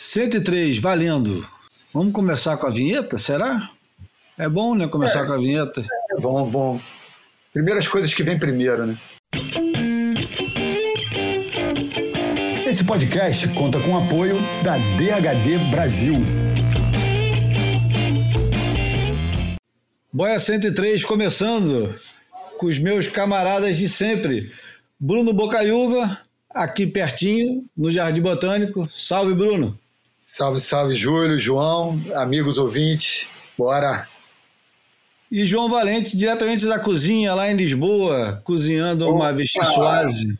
103, valendo. Vamos começar com a vinheta, será? É bom, né, começar É. com a vinheta? É bom, bom. Primeiras coisas que vem primeiro, né? Esse podcast conta com o apoio da DHD Brasil. Boia 103 começando com os meus camaradas de sempre. Bruno Bocaiúva, aqui pertinho, no Jardim Botânico. Salve, Bruno. Salve, salve, Júlio, João, amigos ouvintes. Bora! E João Valente, diretamente da cozinha, lá em Lisboa, cozinhando uma vichyssoise.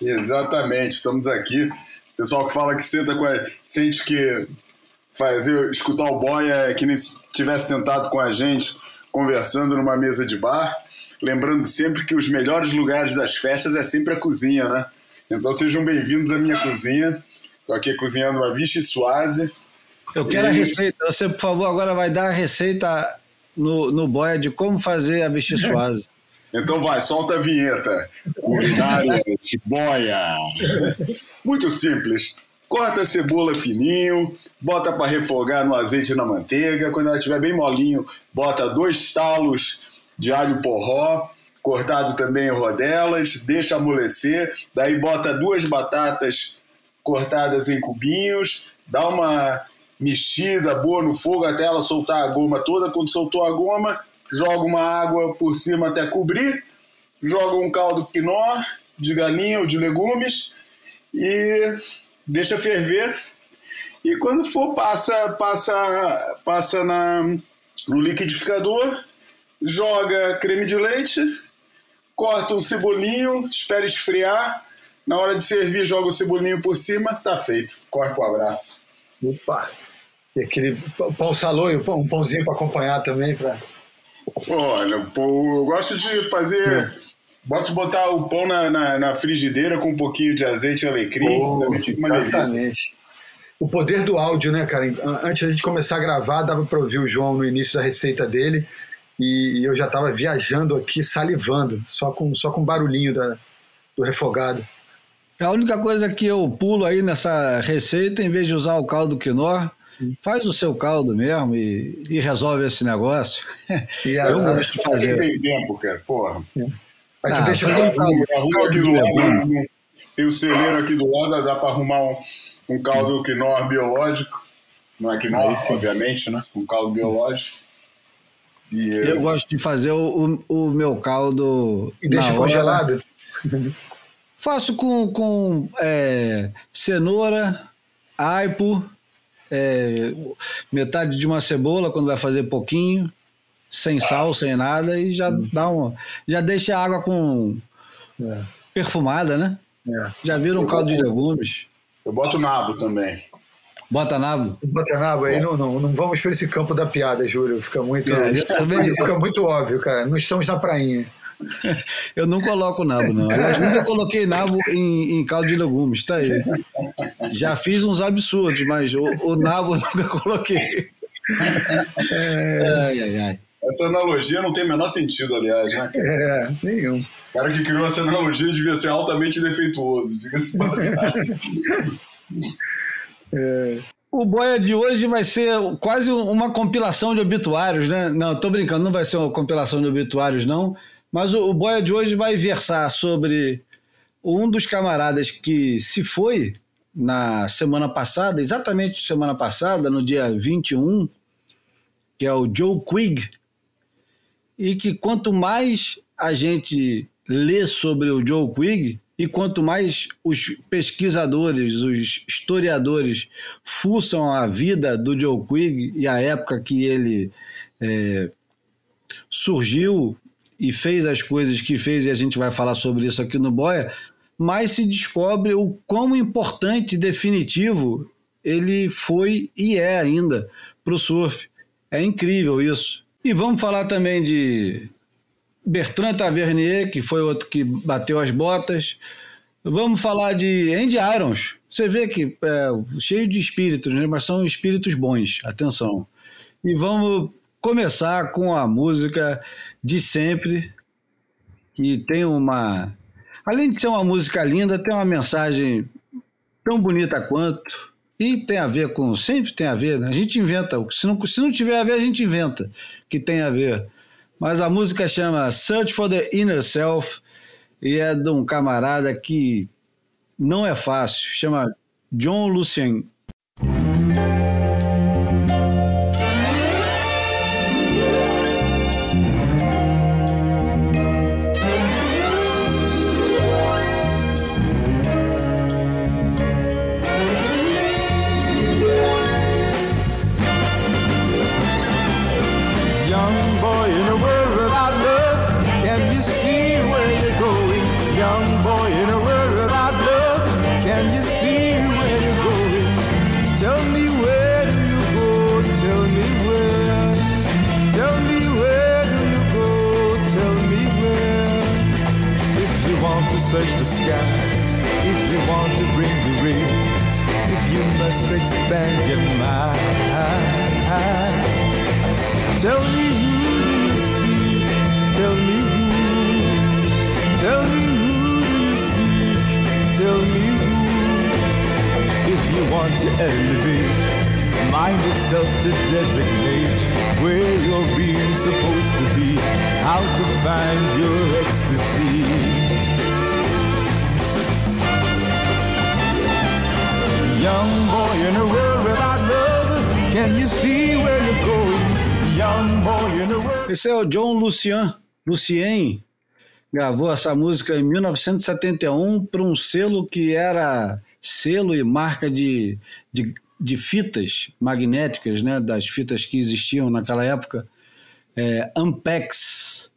Exatamente, estamos aqui. Pessoal que fala que senta com a, sente que fazer escutar o boia é que nem se estivesse sentado com a gente conversando numa mesa de bar. Lembrando sempre que os melhores lugares das festas é sempre a cozinha, né? Então sejam bem-vindos à minha cozinha. Estou aqui cozinhando uma vichyssoise. Eu quero a E- receita. Você, por favor, agora vai dar a receita no, no boia de como fazer a vichyssoise. Então vai, solta a vinheta. Culinária de boia. Muito simples. Corta a cebola fininho, bota para refogar no azeite e na manteiga. Quando ela estiver bem molinho, bota dois talos de alho porró, cortado também em rodelas, deixa amolecer. Daí bota duas batatas cortadas em cubinhos, dá uma mexida boa no fogo até ela soltar a goma toda. Quando soltou a goma, joga uma água por cima até cobrir, joga um caldo quinó de galinha ou de legumes e deixa ferver. E quando for, passa, passa, passa na, no liquidificador, joga creme de leite, corta um cebolinho, espera esfriar. Na hora de servir, joga o cebolinho por cima, tá feito. Corre pro abraço. Opa! E aquele pão- saloio, pão- um pãozinho para acompanhar também. Pra... Olha, eu gosto de fazer. Gosto de botar o pão na, na, na frigideira com um pouquinho de azeite e alecrim. Oh, exatamente. O poder do áudio, né, cara? Antes da gente começar a gravar, dava para ouvir o João no início da receita dele e eu já estava viajando aqui, salivando, só com, só com barulhinho da, do refogado. A única coisa que eu pulo aí nessa receita, em vez de usar o caldo quinó, faz o seu caldo mesmo e, e resolve esse negócio. E a- Eu gosto de fazer. tem tempo, cara. Porra. Aí tu Ah, deixa fazer um caldo, A rua caldo aqui do lado, tem o celeiro aqui do lado, dá para arrumar um, um caldo quinó biológico. Não é quinó, Aí obviamente, né? Um caldo biológico. E, Eu gosto de fazer o, o, o meu caldo. e deixa hora. congelado. Faço com, com é, cenoura, aipo, é, metade de uma cebola quando vai fazer pouquinho, sem sal, sem nada, e já dá um. Já deixa a água com É, perfumada, né? é. Já vira um caldo de legumes. eu boto nabo também. Bota nabo. Botanabo, aí não, não, não vamos por esse campo da piada, Júlio. Fica muito, É, fica muito óbvio, cara. Não estamos na prainha. Eu não coloco nabo, não. Aliás, nunca coloquei nabo em, em caldo de legumes, tá aí. Já fiz uns absurdos, mas o, o nabo eu nunca coloquei. Ai, ai, ai. Essa analogia não tem o menor sentido, aliás, né? É, nenhum. O cara que criou essa analogia devia ser altamente defeituoso. diga-se passagem. O boia de hoje vai ser quase uma compilação de obituários, né? Não, tô brincando, não vai ser uma compilação de obituários, não. Mas o, o boia de hoje vai versar sobre um dos camaradas que se foi na semana passada, exatamente semana passada, no dia 21, que é o Joe Quigg, e que quanto mais a gente lê sobre o Joe Quigg, e quanto mais os pesquisadores, os historiadores fuçam a vida do Joe Quigg e a época que ele é, surgiu e fez as coisas que fez, e a gente vai falar sobre isso aqui no Boia, mais se descobre o quão importante e definitivo ele foi e é ainda para o surf. É incrível isso. E vamos falar também de Bertrand Tavernier, que foi outro que bateu as botas. Vamos falar de Andy Irons. Você vê que é cheio de espíritos, né? mas são espíritos bons. Atenção. E vamos começar com a música de sempre, que tem uma. Além de ser uma música linda, tem uma mensagem tão bonita quanto. E tem a ver com. Sempre tem a ver, né? A gente inventa. Se não, se não tiver a ver, a gente inventa que tem a ver. Mas a música chama Search for the Inner Self e é de um camarada que não é fácil. Chama John Lucien. Must expand your mind. Tell me who do you see? Tell me who. Tell me who do you see? Tell me who. If you want to elevate, mind itself to designate where your being's supposed to be, how to find your ecstasy. Young boy in a world without love, can you see where you're going? Young boy in a world. Esse é o John Lucien, Lucien gravou essa música em 1971 para um selo que era selo e marca de, de, de, fitas magnéticas, né, das fitas que existiam naquela época, é, Ampex.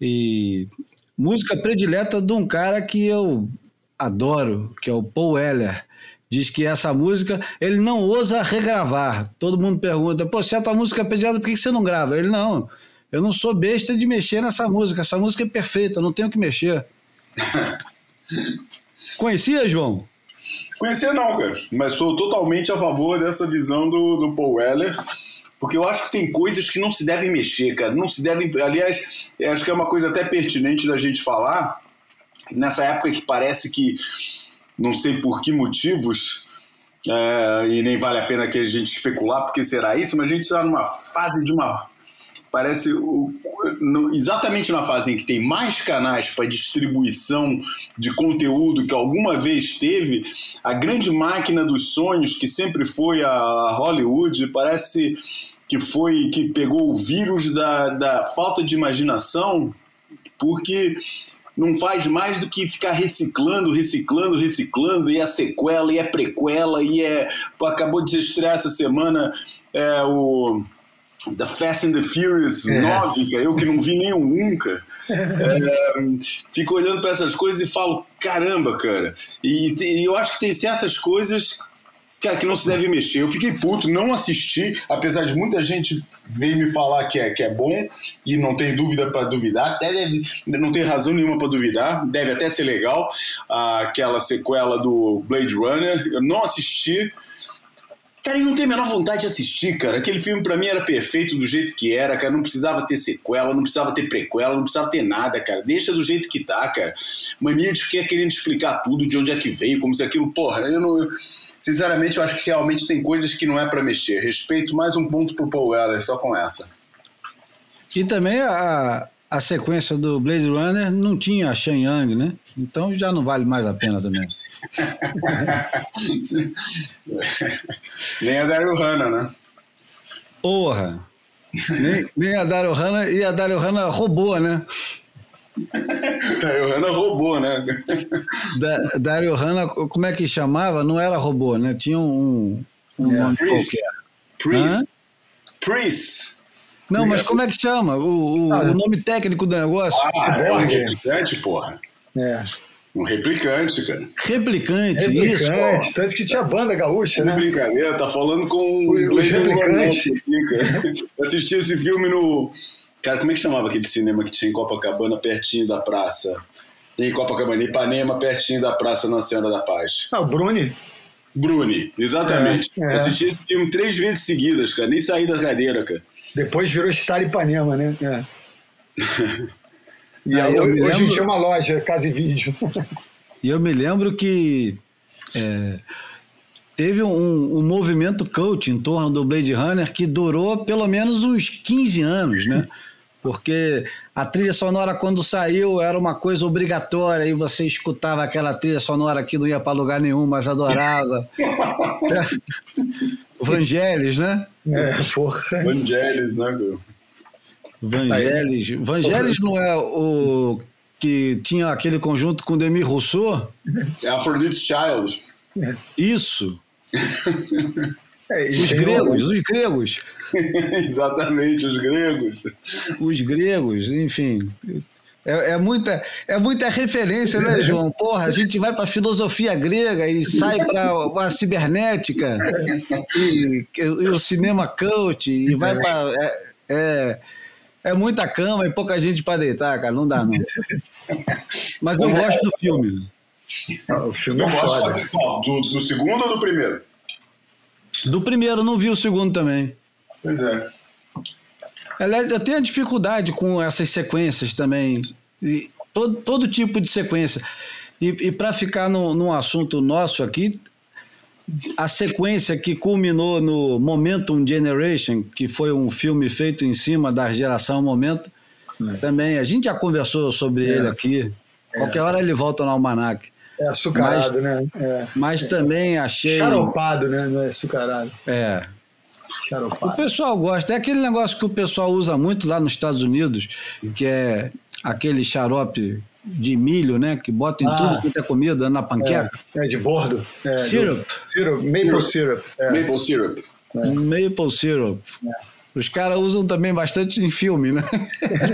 E música predileta de um cara que eu adoro, que é o Paul Weller diz que essa música ele não ousa regravar. Todo mundo pergunta: pô, se a tua música é pediada, por que você não grava? Ele não. Eu não sou besta de mexer nessa música. Essa música é perfeita, eu não tenho que mexer. Conhecia, João? Conhecia não, cara. Mas sou totalmente a favor dessa visão do, do Paul Weller. Porque eu acho que tem coisas que não se devem mexer, cara. Não se devem. Aliás, acho que é uma coisa até pertinente da gente falar. Nessa época que parece que não sei por que motivos, é, e nem vale a pena que a gente especular porque será isso, mas a gente está numa fase de uma. Parece exatamente na fase em que tem mais canais para distribuição de conteúdo que alguma vez teve, a grande máquina dos sonhos que sempre foi a Hollywood parece que foi que pegou o vírus da, da falta de imaginação, porque não faz mais do que ficar reciclando, reciclando, reciclando, e a sequela, e a prequela, e é. Acabou de estrear essa semana é, o. The Fast and the Furious é. 9, eu que não vi nenhum nunca. É, fico olhando para essas coisas e falo, caramba, cara. E, e, eu acho que tem certas coisas cara, que não se deve mexer. Eu fiquei puto, não assisti, apesar de muita gente vir me falar que é, que é bom e não tem dúvida para duvidar. Deve, não tem razão nenhuma para duvidar, deve até ser legal. Aquela sequela do Blade Runner, eu não assisti. Cara, e não tem a menor vontade de assistir, cara. Aquele filme para mim era perfeito do jeito que era, cara. Não precisava ter sequela, não precisava ter prequela, não precisava ter nada, cara. Deixa do jeito que tá, cara. Mania de ficar querendo explicar tudo, de onde é que veio, como se aquilo. Porra, eu não sinceramente, eu acho que realmente tem coisas que não é para mexer. Respeito mais um ponto pro Paul Weller, só com essa. E também a, a sequência do Blade Runner não tinha a Shen Yang, né? Então já não vale mais a pena também. nem a Daryl Hannah, né? Porra! Nem, nem a Daryl Hannah e a Daryl Hannah roubou, né? Dario Hanna roubou, né? Da, Dario Hanna, como é que chamava? Não era robô, né? Tinha um, um é. Priest. Priest. Não, mas como é que chama? O, o, ah, o nome técnico do negócio? Ah, é um replicante, porra. É. Um replicante, cara. Replicante, replicante isso. Replicante, tanto que tinha banda gaúcha, né? Brincadeira, tá falando com o, o replicante. Assisti esse filme no Cara, como é que chamava aquele cinema que tinha em Copacabana, pertinho da praça? Em Copacabana, Ipanema, pertinho da Praça Nossa Senhora da Paz. Ah, o Bruni. Bruni, exatamente. É, é. Assisti esse filme três vezes seguidas, cara. Nem saí da cadeira, cara. Depois virou Star Ipanema, né? É. e aí, hoje lembro... em dia é uma loja, casa e vídeo. e eu me lembro que é, teve um, um movimento cult em torno do Blade Runner que durou pelo menos uns 15 anos, né? Porque a trilha sonora, quando saiu, era uma coisa obrigatória e você escutava aquela trilha sonora que não ia para lugar nenhum, mas adorava. Vangelis, né? É, porra. Vangelis, né, meu? Vangelis. Vangelis não é o que tinha aquele conjunto com Demi Rousseau? É Aphrodite's Child. Isso. É, Os gregos, os gregos. Exatamente, os gregos. Os gregos, enfim. É, é muita, é muita referência, né, João? Porra, a gente vai para filosofia grega e sai para a cibernética e, e o cinema cult e vai para. É, é, é muita cama e pouca gente para deitar, cara. Não dá, não. Mas eu gosto do filme. Ah, O filme Eu é gosto foda. do, do segundo ou do primeiro? Do primeiro, não vi o segundo também. Pois é. Aliás, eu tenho dificuldade com essas sequências também. E todo, todo tipo de sequência. E, e para ficar no, num assunto nosso aqui, a sequência que culminou no Momentum Generation, que foi um filme feito em cima da geração Momento, também. A gente já conversou sobre ele aqui. Qualquer hora ele volta no Almanac. É açucarado, né? É. Mas também achei. Xaropado, né? Não é açucarado. É, O Xaropado. pessoal gosta. É aquele negócio que o pessoal usa muito lá nos Estados Unidos, que é aquele xarope de milho, né? Que bota em Ah. tudo quanto é comida, na panqueca. É, de bordo. É, Syrup. Syrup. Maple syrup. É. Maple syrup. Maple syrup. Os caras usam também bastante em filme, né?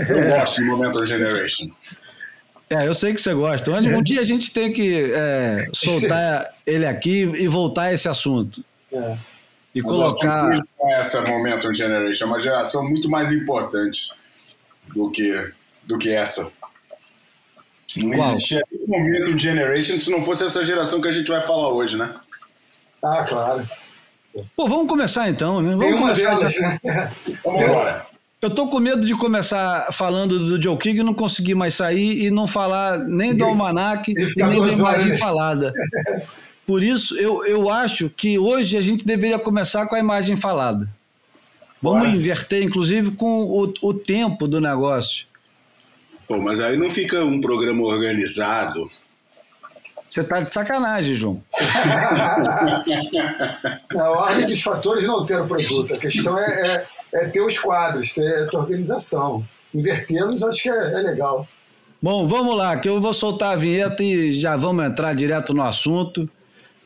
Eu gosto do Momentum Generation. É, eu sei que você gosta. Um dia a gente tem que é, soltar ele aqui e voltar a esse assunto. É. E Mas colocar. é essa Momentum Generation. É uma geração muito mais importante do que, do que essa. Não Qual? existia nenhum Momentum Generation se não fosse essa geração que a gente vai falar hoje, né? Ah, claro. Pô, vamos começar então, né? Vamos começar. delas, já- né? Vamos embora. Eu tô com medo de começar falando do Joe King e não conseguir mais sair e não falar nem do Almanac E e nem da horas, imagem né? falada. Por isso, eu, eu acho que hoje a gente deveria começar com a imagem falada. Vamos Bora. inverter, inclusive, com o, o tempo do negócio. Pô, mas aí não fica um programa organizado. Você tá de sacanagem, João. A ordem dos fatores não altera o produto. A questão é, é, é ter os quadros, ter essa organização. Invertê-los acho que é, é legal. Bom, vamos lá, que eu vou soltar a vinheta e já vamos entrar direto no assunto.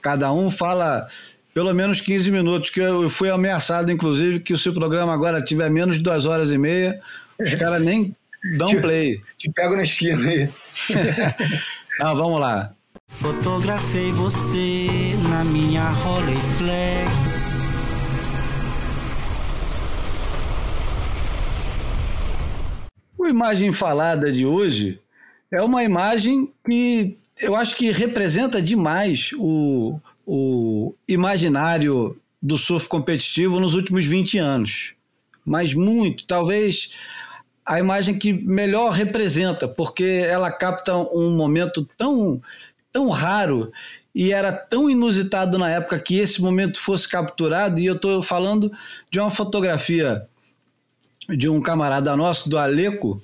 Cada um fala pelo menos 15 minutos, que eu fui ameaçado, inclusive, que se o programa agora tiver menos de duas horas e meia, os caras nem dão play. Te pego na esquina aí. Ah, vamos lá. Fotografei você na minha Rolleiflex. O imagem falada de hoje é uma imagem que eu acho que representa demais o, o imaginário do surf competitivo nos últimos 20 anos. Mas muito, talvez a imagem que melhor representa, porque ela capta um momento tão, tão raro e era tão inusitado na época que esse momento fosse capturado. E eu estou falando de uma fotografia de um camarada nosso, do Aleco,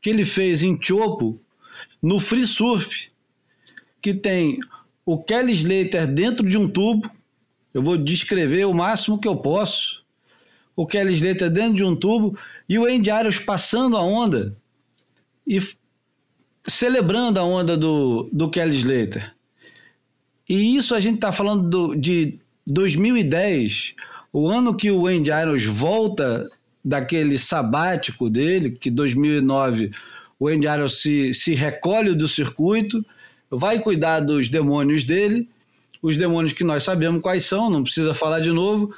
que ele fez em Chopo, no free surf, que tem o Kelly Slater dentro de um tubo. Eu vou descrever o máximo que eu posso. O Kelly Slater dentro de um tubo e o Andy Arias passando a onda e celebrando a onda do, do Kelly Slater. E isso a gente está falando do- de 2010, o ano que o Andy Irons volta daquele sabático dele, que 2009 o Andy Irons se, se recolhe do circuito, vai cuidar dos demônios dele, os demônios que nós sabemos quais são, não precisa falar de novo,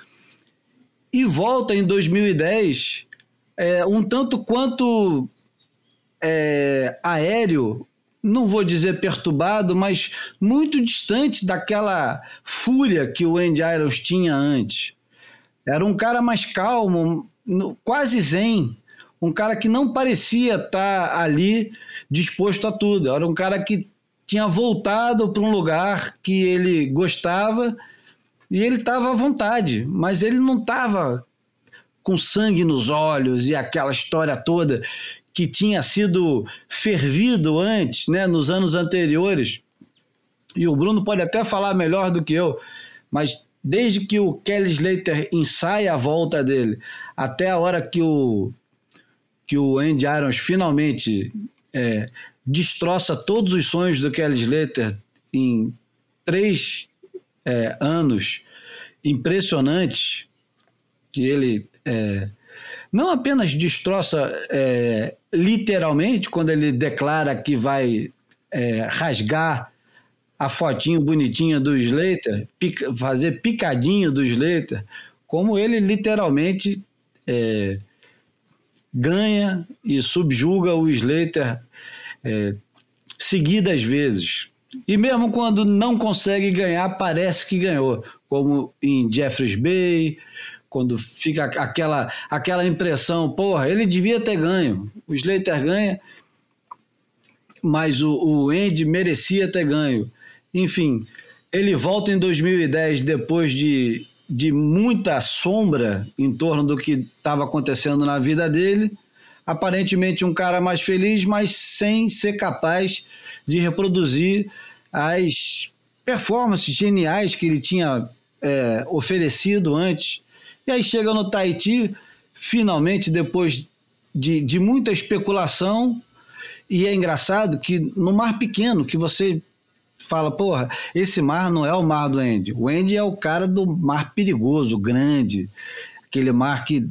e volta em 2010 é, um tanto quanto é, aéreo, não vou dizer perturbado, mas muito distante daquela fúria que o Andy Irons tinha antes. Era um cara mais calmo, quase zen, um cara que não parecia estar ali disposto a tudo. Era um cara que tinha voltado para um lugar que ele gostava e ele estava à vontade, mas ele não estava com sangue nos olhos e aquela história toda que tinha sido fervido antes, né, nos anos anteriores. E o Bruno pode até falar melhor do que eu, mas desde que o Kelly Slater ensaia a volta dele até a hora que o que o Andy Irons finalmente é, destroça todos os sonhos do Kelly Slater em três é, anos impressionantes que ele é, não apenas destroça é, literalmente quando ele declara que vai é, rasgar a fotinho bonitinha do Slater, pica, fazer picadinho do Slater, como ele literalmente é, ganha e subjuga o Slater é, seguidas vezes. E mesmo quando não consegue ganhar, parece que ganhou, como em Jeffreys Bay, quando fica aquela, aquela impressão, porra, ele devia ter ganho. O Slater ganha, mas o, o Andy merecia ter ganho. Enfim, ele volta em 2010 depois de, de muita sombra em torno do que estava acontecendo na vida dele. Aparentemente um cara mais feliz, mas sem ser capaz de reproduzir as performances geniais que ele tinha é, oferecido antes. E aí chega no Tahiti, finalmente, depois de, de muita especulação, e é engraçado que no mar pequeno, que você fala, porra, esse mar não é o mar do Andy. O Andy é o cara do mar perigoso, grande, aquele mar que,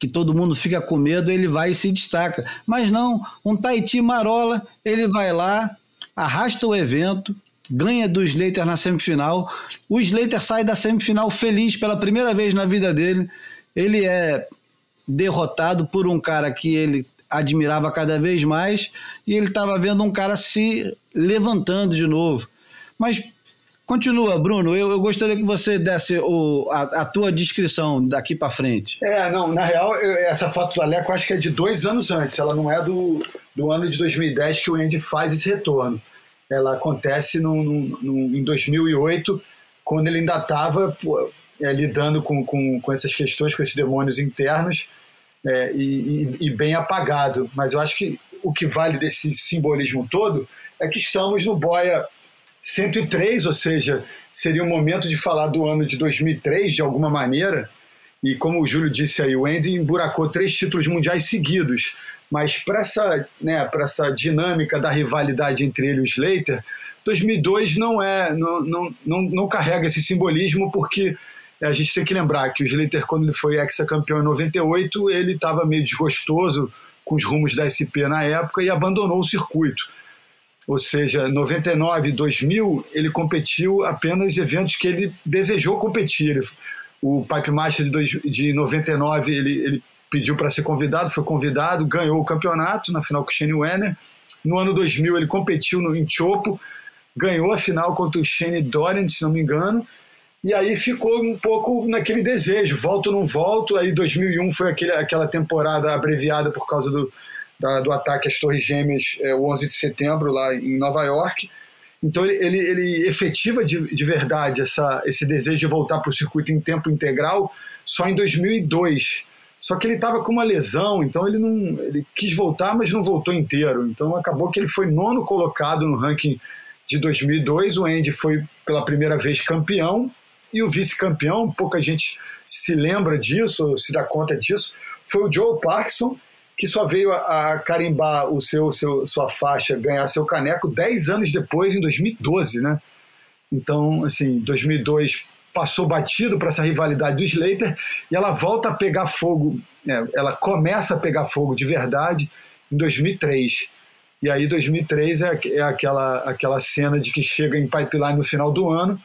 que todo mundo fica com medo, ele vai e se destaca. Mas não, um Tahiti Marola, ele vai lá, arrasta o evento, ganha do Slater na semifinal. O Slater sai da semifinal feliz pela primeira vez na vida dele. Ele é derrotado por um cara que ele admirava cada vez mais e ele estava vendo um cara se levantando de novo. Mas continua, Bruno. Eu, eu gostaria que você desse o, a, a tua descrição daqui para frente. É, não, na real, eu, essa foto do Aleco acho que é de dois anos antes. Ela não é do, do ano de 2010 que o Andy faz esse retorno. Ela acontece no, no, no em 2008, quando ele ainda estava é, lidando com, com, com essas questões, com esses demônios internos é, e, e, e, bem apagado. Mas eu acho que o que vale desse simbolismo todo é que estamos no Boia 103, ou seja, seria o momento de falar do ano de 2003 de alguma maneira. E como o Júlio disse aí, o Andy emburacou três títulos mundiais seguidos. Mas para essa, né, essa dinâmica da rivalidade entre ele e o Slater, 2002 não é, não, não, não, não carrega esse simbolismo porque é, a gente tem que lembrar que o Slater, quando ele foi ex-campeão em 98, ele estava meio desgostoso com os rumos da SP na época e abandonou o circuito. Ou seja, 99 e 2000 ele competiu apenas eventos que ele desejou competir. O Pipe Master de, dois, de 99 ele, ele pediu para ser convidado, foi convidado, ganhou o campeonato na final com o Shane Wenner. No ano 2000 ele competiu no, em Chopo, ganhou a final contra o Shane Dorian, se não me engano, e aí ficou um pouco naquele desejo, volto ou não volto. Aí 2001 foi aquele, aquela temporada abreviada por causa do, da, do ataque às Torres Gêmeas, é, o 11 de setembro, lá em Nova York. Então ele, ele, ele efetiva de, de verdade essa, esse desejo de voltar para o circuito em tempo integral só em 2002. Só que ele estava com uma lesão, então ele não ele quis voltar, mas não voltou inteiro. Então acabou que ele foi nono colocado no ranking de 2002. O Andy foi pela primeira vez campeão e o vice-campeão, pouca gente se lembra disso, se dá conta disso, foi o Joe Parkinson, que só veio a, a carimbar o seu, seu, sua faixa, ganhar seu caneco 10 anos depois, em 2012, né? Então, assim, 2002 passou batido para essa rivalidade do Slater e ela volta a pegar fogo, né? ela começa a pegar fogo de verdade em 2003. E aí 2003 é, é aquela, aquela cena de que chega em pipeline no final do ano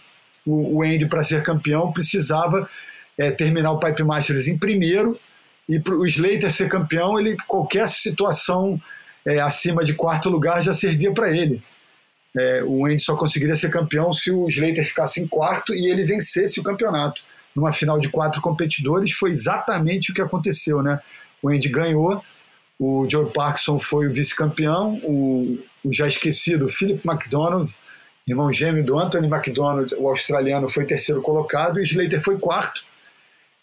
o, o Andy, para ser campeão, precisava é, terminar o Pipe Masters em primeiro e para o Slater ser campeão, ele qualquer situação é, acima de quarto lugar já servia para ele. É, o Andy só conseguiria ser campeão se o Slater ficasse em quarto e ele vencesse o campeonato. Numa final de quatro competidores, foi exatamente o que aconteceu. Né? O Andy ganhou, o Joe Parkinson foi o vice-campeão, o o já esquecido Philip McDonald, irmão gêmeo do Anthony McDonald, o australiano, foi terceiro colocado, e Slater foi quarto.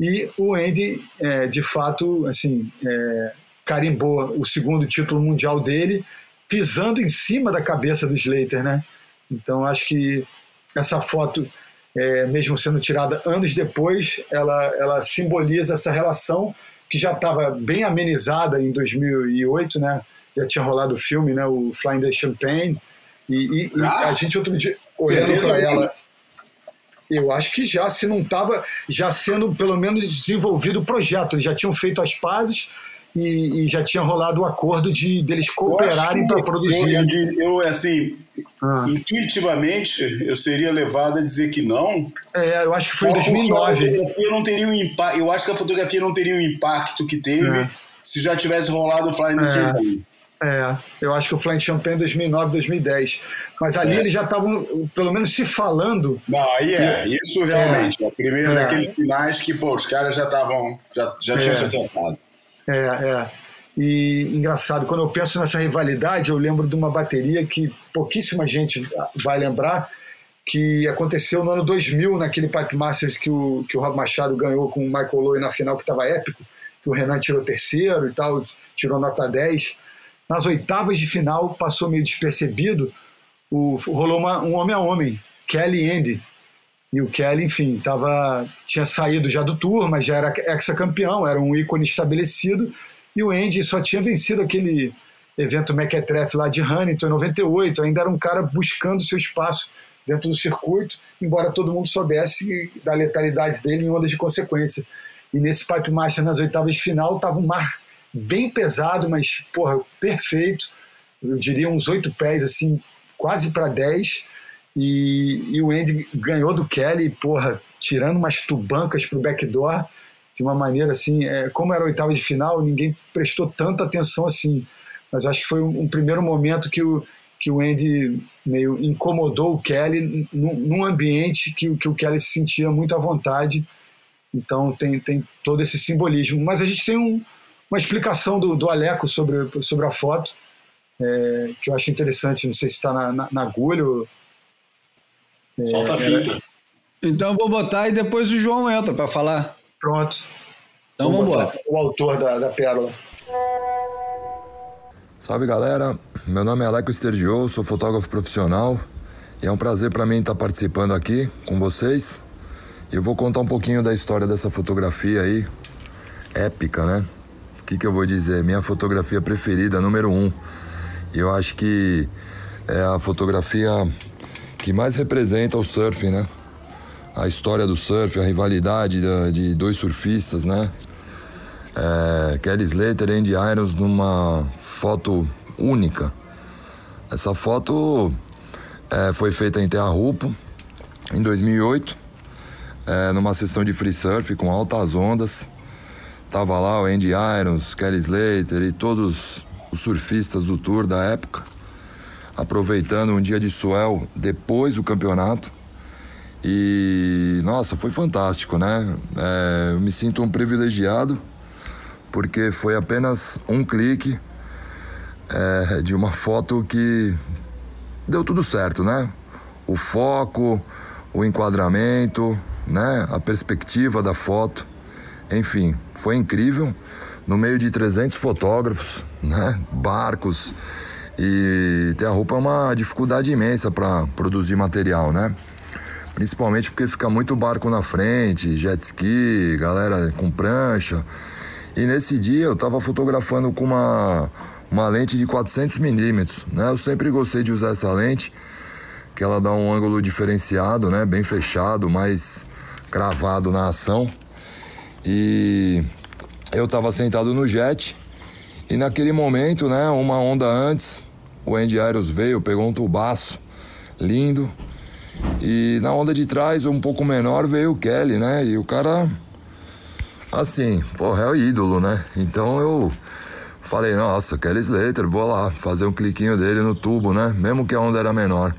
E o Andy, é, de fato, assim, é, carimbou o segundo título mundial dele, pisando em cima da cabeça do Slater, né? Então acho que essa foto, é, mesmo sendo tirada anos depois, ela, ela simboliza essa relação que já estava bem amenizada em 2008, né? Já tinha rolado o filme, né? O Flying the Champagne. E, e, e Ah, a gente outro dia olhando para ela, eu acho que já, se não estava já sendo pelo menos desenvolvido o projeto, eles já tinham feito as pazes e, e já tinha rolado o acordo de deles cooperarem para produzir. Eu, eu, assim, Ah. intuitivamente, eu seria levado a dizer que não. É, eu acho que foi em Só porque 2009. A fotografia não teria um impacto. Eu acho que a fotografia não teria o impacto que teve É. se já tivesse rolado o Flying the É. Champagne. É, eu acho que o Flying Champagne 2009, 2010. Mas ali É. eles já estavam, pelo menos, se falando. Não, aí é, isso realmente. É, o primeiro É. daqueles finais que, pô, os caras já estavam, já, já tinham É. se acertado. É, é. E engraçado, quando eu penso nessa rivalidade, eu lembro de uma bateria que pouquíssima gente vai lembrar, que aconteceu no ano 2000, naquele Pipe Masters que o, que o Rob Machado ganhou com o Michael Lowe na final, que estava épico, que o Renan tirou terceiro e tal, tirou nota 10. Nas oitavas de final, passou meio despercebido, o, rolou uma, um homem a homem, Kelly Andy. E o Kelly, enfim, tava, tinha saído já do tour, mas já era ex-campeão, era um ícone estabelecido. E o Andy só tinha vencido aquele evento Mequetrefe lá de Huntington em 98, ainda era um cara buscando seu espaço dentro do circuito, embora todo mundo soubesse da letalidade dele em ondas de consequência. E nesse Pipe Master, nas oitavas de final, estava um mar bem pesado, mas, porra, perfeito. Eu diria uns oito pés, assim, quase para 10. E, e o Andy ganhou do Kelly, porra, tirando umas tubancas pro backdoor de uma maneira assim, é, como era oitava de final, ninguém prestou tanta atenção assim. Mas eu acho que foi um, um primeiro momento que o, que o Andy meio incomodou o Kelly num, num ambiente que, que o Kelly se sentia muito à vontade. Então tem, tem todo esse simbolismo. Mas a gente tem um, uma explicação do, do Aleco sobre, sobre a foto, é, que eu acho interessante. Não sei se está na, na, na agulha. Ou, é, Falta a fita. Então eu vou botar e depois o João entra para falar. Pronto. Então vamos embora. O autor da, da pérola. Salve galera, meu nome é Aleco Esterdiou, sou fotógrafo profissional e é um prazer para mim estar participando aqui com vocês. E eu vou contar um pouquinho da história dessa fotografia aí, épica, né? O que, que eu vou dizer? Minha fotografia preferida, número um. E eu acho que é a fotografia que mais representa o surf, né? A história do surf, a rivalidade da- de dois surfistas, né? é, Kelly Slater e Andy Irons numa foto única. Essa foto é, foi feita em Terra Rupo em 2008, é, numa sessão de free surf com altas ondas. Tava lá o Andy Irons, Kelly Slater e todos os surfistas do tour da época, aproveitando um dia de swell depois do campeonato. E nossa, foi fantástico, né? É, eu me sinto um privilegiado porque foi apenas um clique é, de uma foto que deu tudo certo, né? O foco, o enquadramento, né? A perspectiva da foto, enfim, foi incrível. No meio de 300 fotógrafos, né? Barcos e ter a roupa é uma dificuldade imensa para produzir material, né? Principalmente porque fica muito barco na frente, jet ski, galera com prancha. E nesse dia eu tava fotografando com uma, uma lente de 400 milímetros, né? Eu sempre gostei de usar essa lente, que ela dá um ângulo diferenciado, né? Bem fechado, mais cravado na ação. E eu tava sentado no jet e naquele momento, né? Uma onda antes, o Andy veio, pegou um tubaço lindo. E na onda de trás, um pouco menor, veio o Kelly, né? E o cara assim, porra, é o ídolo, né? Então eu falei, nossa, Kelly Slater, vou lá fazer um cliquinho dele no tubo, né? Mesmo que a onda era menor.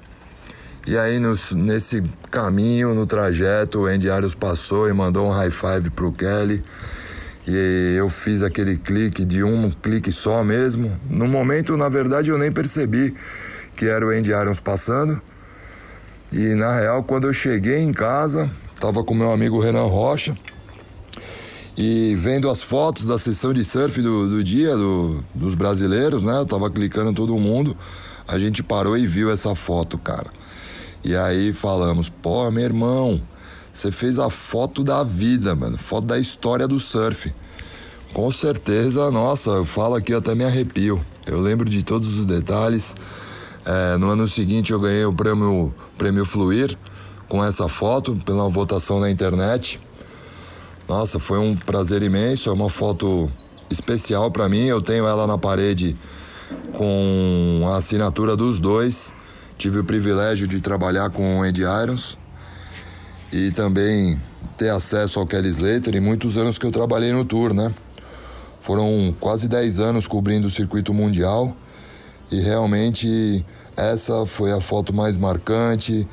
E aí nos- nesse caminho, no trajeto, o Andy passou e mandou um high five pro Kelly. E eu fiz aquele clique de um clique só mesmo. No momento, na verdade, eu nem percebi que era o Andy Irons passando. E na real, quando eu cheguei em casa, tava com meu amigo Renan Rocha e vendo as fotos da sessão de surf do, do dia do, dos brasileiros, né? Eu tava clicando todo mundo. A gente parou e viu essa foto, cara. E aí falamos, pô, meu irmão, você fez a foto da vida, mano. Foto da história do surf. Com certeza, nossa, eu falo aqui eu até me arrepio. Eu lembro de todos os detalhes. É, no ano seguinte eu ganhei o prêmio, prêmio Fluir com essa foto pela votação na internet. Nossa, foi um prazer imenso. É uma foto especial para mim. Eu tenho ela na parede com a assinatura dos dois. Tive o privilégio de trabalhar com o Andy Irons e também ter acesso ao Kelly Slater e muitos anos que eu trabalhei no tour, né? Foram quase 10 anos cobrindo o circuito mundial e realmente essa foi a foto mais marcante,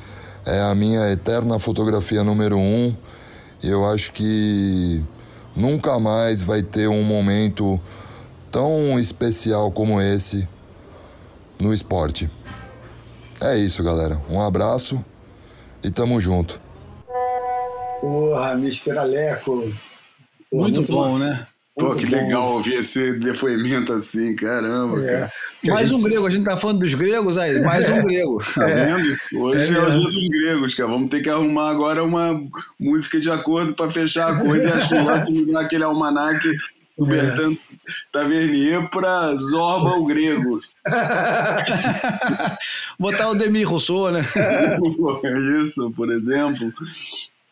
é a minha eterna fotografia número um. Eu acho que nunca mais vai ter um momento tão especial como esse no esporte. É isso, galera. Um abraço e tamo junto. Porra, Mr. Aleco. Porra, Muito, bom, né? Pô, Muito que bom. legal ouvir esse depoimento assim, caramba, É. cara. Mais gente- um grego, a gente tá falando dos gregos aí, mais um grego. Tá vendo? Hoje É é, o dia dos gregos, cara. Vamos ter que arrumar agora uma música de acordo para fechar a coisa e acho que lá se mudar aquele almanaque do Bertrand Tavernier para Zorba o Grego. Botar o Demi Rousseau, né? É isso, por exemplo.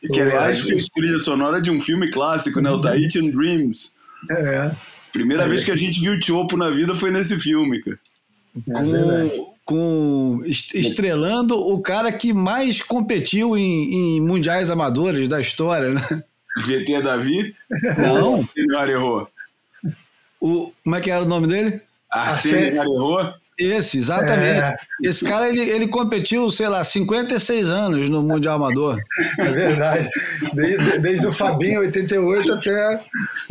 Que, aliás, fez trilha sonora de um filme clássico, né? O Tahitian Dreams. É, Primeira vez que a gente viu o Tiopo na vida foi nesse filme, cara. é com, com est- estrelando o cara que mais competiu em, em mundiais amadores da história, né? VT Davi? Não. Senhor errou. O, como é que era o nome dele? Arsênio errou? Esse, exatamente. É. Esse cara, ele, ele competiu, sei lá, 56 anos no Mundial Amador. É verdade. Desde, desde o Fabinho 88 até,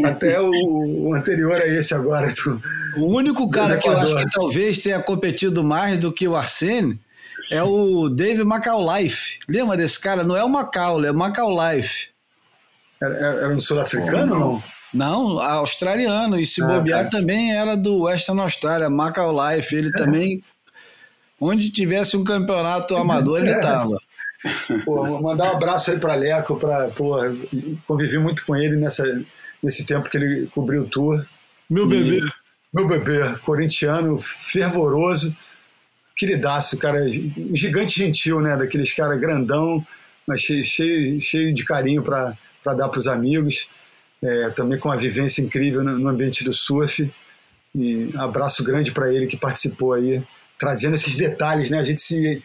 até o, o anterior a esse agora. do- O único cara que eu acho que talvez tenha competido mais do que o Arsene é o Dave Macauliffe. Lembra desse cara? Não é o Macaulay, é o Macauliffe. Era, era um sul-africano não? Não, australiano. E se Ah, bobear tá. também era do Western Austrália, Macauliffe. Ele também, onde tivesse um campeonato amador, ele estava. Pô, mandar um abraço aí para Leco, para convivi muito com ele nessa, nesse tempo que ele cobriu o tour. Meu bebê. Meu bebê, corintiano, fervoroso, queridaço, cara, um gigante gentil, né? Daqueles cara grandão, mas cheio, cheio, cheio de carinho para dar para os amigos. É, também com uma vivência incrível no, no ambiente do surf. E abraço grande para ele que participou aí, trazendo esses detalhes, né? A gente se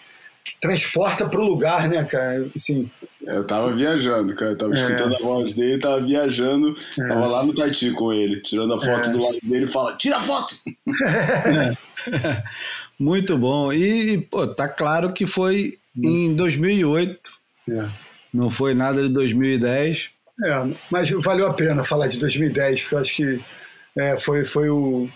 transporta para o lugar, né, cara? Assim, Eu tava viajando, cara. Eu tava É. escutando a voz dele, tava viajando. Tava lá no Taiti com ele, tirando a foto É. do lado dele e fala: tira a foto! Muito bom. E, pô, tá claro que foi em 2008, é. não foi nada de 2010. É, mas valeu a pena falar de 2010, porque eu acho que é, foi, foi o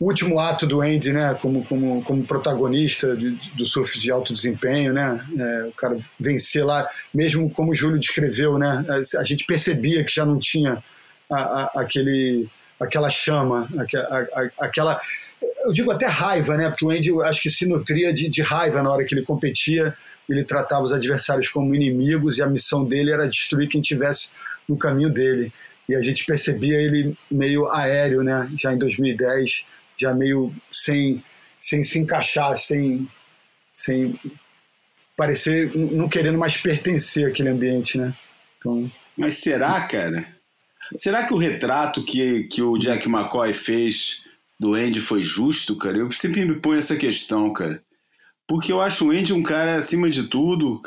último ato do Andy, né, como, como, como protagonista de- do surf de alto desempenho, né, é, o cara vencer lá, mesmo como o Júlio descreveu, né, a, a gente percebia que já não tinha a, a- aquele, aquela chama, aquela, eu digo até raiva, né, porque o Andy acho que se nutria de, de raiva na hora que ele competia, ele tratava os adversários como inimigos e a missão dele era destruir quem tivesse no caminho dele. E a gente percebia ele meio aéreo, né? Já em 2010, já meio sem, sem se encaixar, sem, sem parecer, não querendo mais pertencer àquele ambiente, né? Então, Mas será, cara? Será que o retrato que, que o Jack McCoy fez do Andy foi justo, cara? Eu sempre me ponho essa questão, cara. Porque eu acho o Andy um cara, acima de tudo,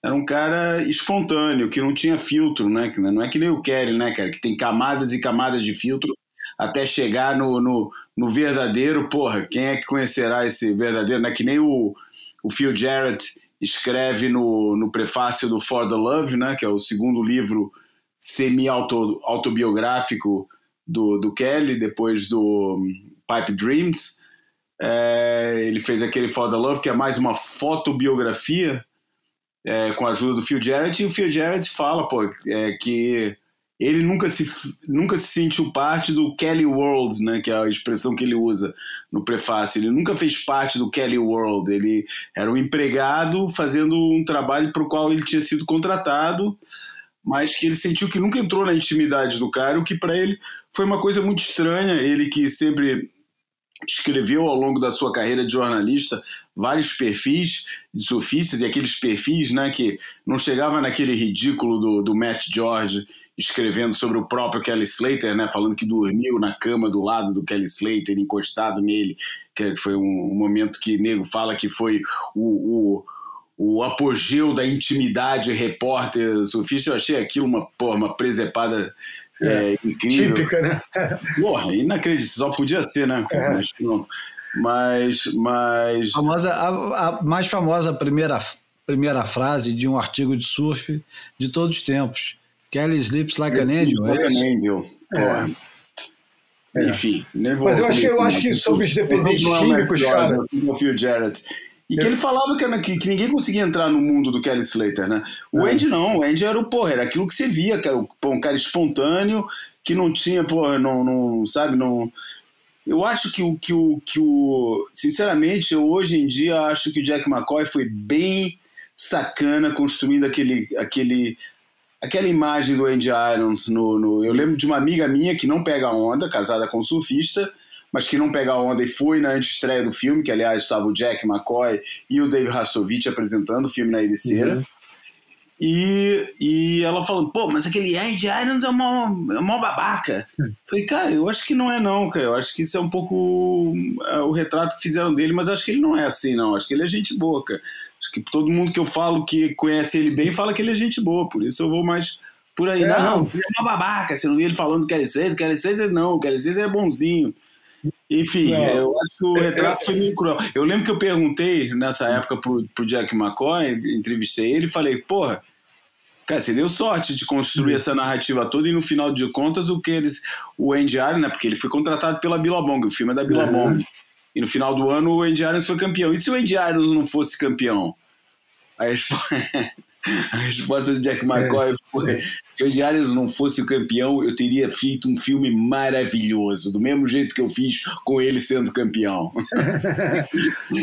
era um cara espontâneo, que não tinha filtro, né? Não é que nem o Kelly, né, cara? Que tem camadas e camadas de filtro até chegar no, no, no verdadeiro. Porra, quem é que conhecerá esse verdadeiro? Não é que nem o, o Phil Jarrett escreve no, no prefácio do For the Love, né? Que é o segundo livro semi-autobiográfico do, do Kelly, depois do Pipe Dreams. É, ele fez aquele For the Love, que é mais uma fotobiografia é, com a ajuda do Phil Jarrett, e o Phil Jarrett fala pô, é, que ele nunca se, nunca se sentiu parte do Kelly World, né, que é a expressão que ele usa no prefácio. Ele nunca fez parte do Kelly World. Ele era um empregado fazendo um trabalho para o qual ele tinha sido contratado, mas que ele sentiu que nunca entrou na intimidade do cara, o que para ele foi uma coisa muito estranha. Ele que sempre escreveu ao longo da sua carreira de jornalista vários perfis de surfistas e aqueles perfis né, que não chegava naquele ridículo do, do Matt George escrevendo sobre o próprio Kelly Slater, né, falando que dormiu na cama do lado do Kelly Slater, encostado nele, que foi um, um momento que nego fala que foi o, o, o apogeu da intimidade repórter surfista. Eu achei aquilo uma, porra, uma presepada é, é, incrível. Típica, né? Porra, inacreditável. Só podia ser, né? É. Mas, mas, mas... Famosa, a, a, mais famosa primeira, primeira frase de um artigo de surf de todos os tempos. Kelly sleeps like an angel. Like an angel. É. Enfim, Mas eu acho, eu acho que sobre os dependentes químicos, cara. O Phil Jarrett. E que ele falava que, que, ninguém conseguia entrar no mundo do Kelly Slater, né? O é. Andy não, o Andy era o, porra, era aquilo que você via, cara, um cara espontâneo, que não tinha, porra, não, não sabe, não... Eu acho que o, que o, que o... Sinceramente, eu hoje em dia acho que o Jack McCoy foi bem sacana construindo aquele, aquele, aquela imagem do Andy Irons no, no... Eu lembro de uma amiga minha que não pega onda, casada com um surfista, mas que não pega onda e foi na antestreia do filme, que aliás estava o Jack McCoy e o Dave Hasselhoff apresentando o filme na Ericeira. Uhum. E, e ela falando, pô, mas aquele Ed Irons é uma, é uma babaca. Uhum. Falei, cara, eu acho que não é não, cara. Eu acho que isso é um pouco é, o retrato que fizeram dele, mas acho que ele não é assim, não. Acho que ele é gente boa, cara. Acho que todo mundo que eu falo que conhece ele bem fala que ele é gente boa, por isso eu vou mais por aí. É, não, ele é uma babaca. Você não vê ele falando que Kelly Slater, Kelly Slater não, Kelly Slater é bonzinho. Enfim, não. eu acho que o retrato foi meio cruel. Eu lembro que eu perguntei nessa época pro, pro Jack McCoy, entrevistei ele e falei, porra, cara, você deu sorte de construir essa narrativa toda e no final de contas o que eles. O Andy Irons, né? Porque ele foi contratado pela Billabong, o filme é da Billabong. Uhum. E no final do ano o Andy Irons foi campeão. E se o Andy Irons não fosse campeão? Aí A resposta do Jack McCoy foi: se o Diários não fosse o campeão, eu teria feito um filme maravilhoso, do mesmo jeito que eu fiz com ele sendo campeão.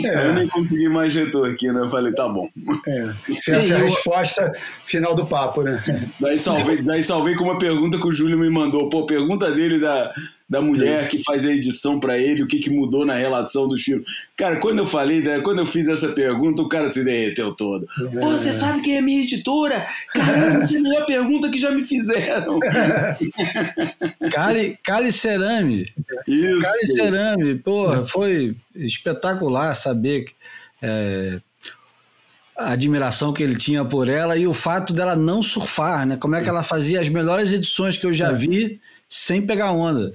É. Eu nem consegui mais retorno né? Eu falei: tá bom. É. Essa é a resposta final do papo, né? Daí salvei, daí salvei com uma pergunta que o Júlio me mandou. Pô, pergunta dele da, da mulher que faz a edição para ele, o que, que mudou na relação do filme. Cara, quando eu falei, né, quando eu fiz essa pergunta, o cara se derreteu todo. É. Pô, você sabe quem é minha editora? Caramba, essa é a melhor pergunta que já me fizeram. Cali, Cali Cerame. Isso. Cali Cerame, porra, foi espetacular saber é, a admiração que ele tinha por ela e o fato dela não surfar, né? Como é que ela fazia as melhores edições que eu já é. vi sem pegar onda.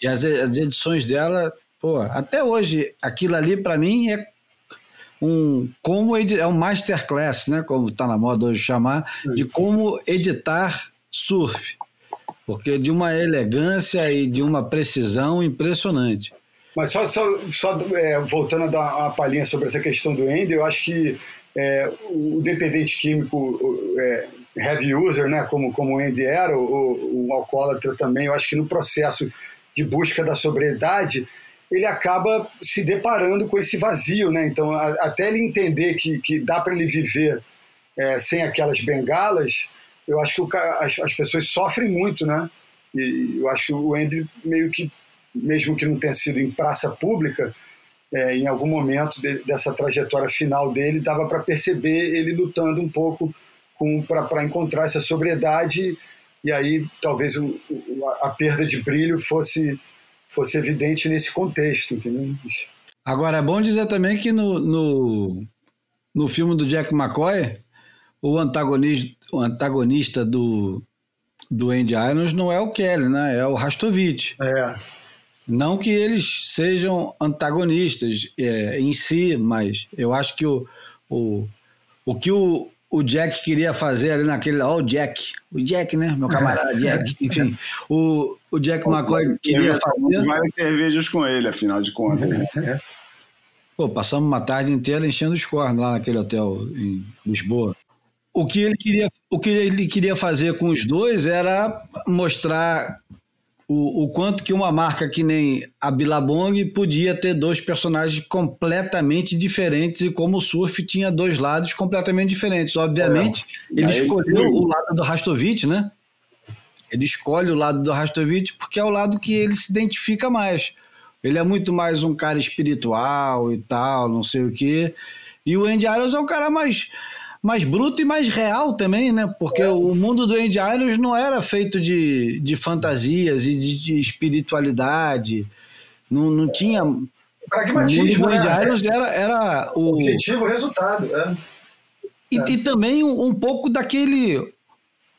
E as, as edições dela, pô, até hoje, aquilo ali para mim é um como é um masterclass, né, como está na moda hoje chamar, de como editar surf. Porque de uma elegância e de uma precisão impressionante. Mas só, só, só é, voltando a dar uma palhinha sobre essa questão do Ender, eu acho que é, o dependente químico é, heavy user, né, como, como o Andy era, o, o alcoólatra também, eu acho que no processo de busca da sobriedade, ele acaba se deparando com esse vazio, né? Então, a, até ele entender que, que dá para ele viver é, sem aquelas bengalas, eu acho que o, as, as, pessoas sofrem muito, né? E eu acho que o Andy meio que, mesmo que não tenha sido em praça pública, é, em algum momento de, dessa trajetória final dele, dava para perceber ele lutando um pouco para encontrar essa sobriedade e aí talvez o, a, a perda de brilho fosse, fosse evidente nesse contexto, entendeu? Agora, é bom dizer também que no, no, no filme do Jack McCoy, o antagonista, o antagonista do, do Andy Irons não é o Kelly, né? É o Rastovich. É. Não que eles sejam antagonistas é, em si, mas eu acho que o, o, o que o, o Jack queria fazer ali naquele. Ó, o Jack. O Jack, né? Meu camarada Jack. Enfim, o, o Jack McCoy queria fazer. Várias cervejas com ele, afinal de contas. né? Pô, passamos uma tarde inteira enchendo os cornos lá naquele hotel em Lisboa. O que ele queria, o que ele queria fazer com os dois era mostrar o, o quanto que uma marca que nem a Billabong podia ter dois personagens completamente diferentes e como o surf tinha dois lados completamente diferentes. Obviamente, ele Aí ele escolheu foi. o lado do Rastovich, né? Ele escolhe o lado do Rastovich porque é o lado que ele se identifica mais. Ele é muito mais um cara espiritual e tal, não sei o quê. E o Andy Irons é um cara mais, mais bruto e mais real também, né? Porque o mundo do Andy Irons não era feito de, de fantasias e de, de espiritualidade. Não, não tinha. O mundo Pragmatismo, do Andy né? Irons era, era o. Objetivo, resultado. É. E, e também um, um pouco daquele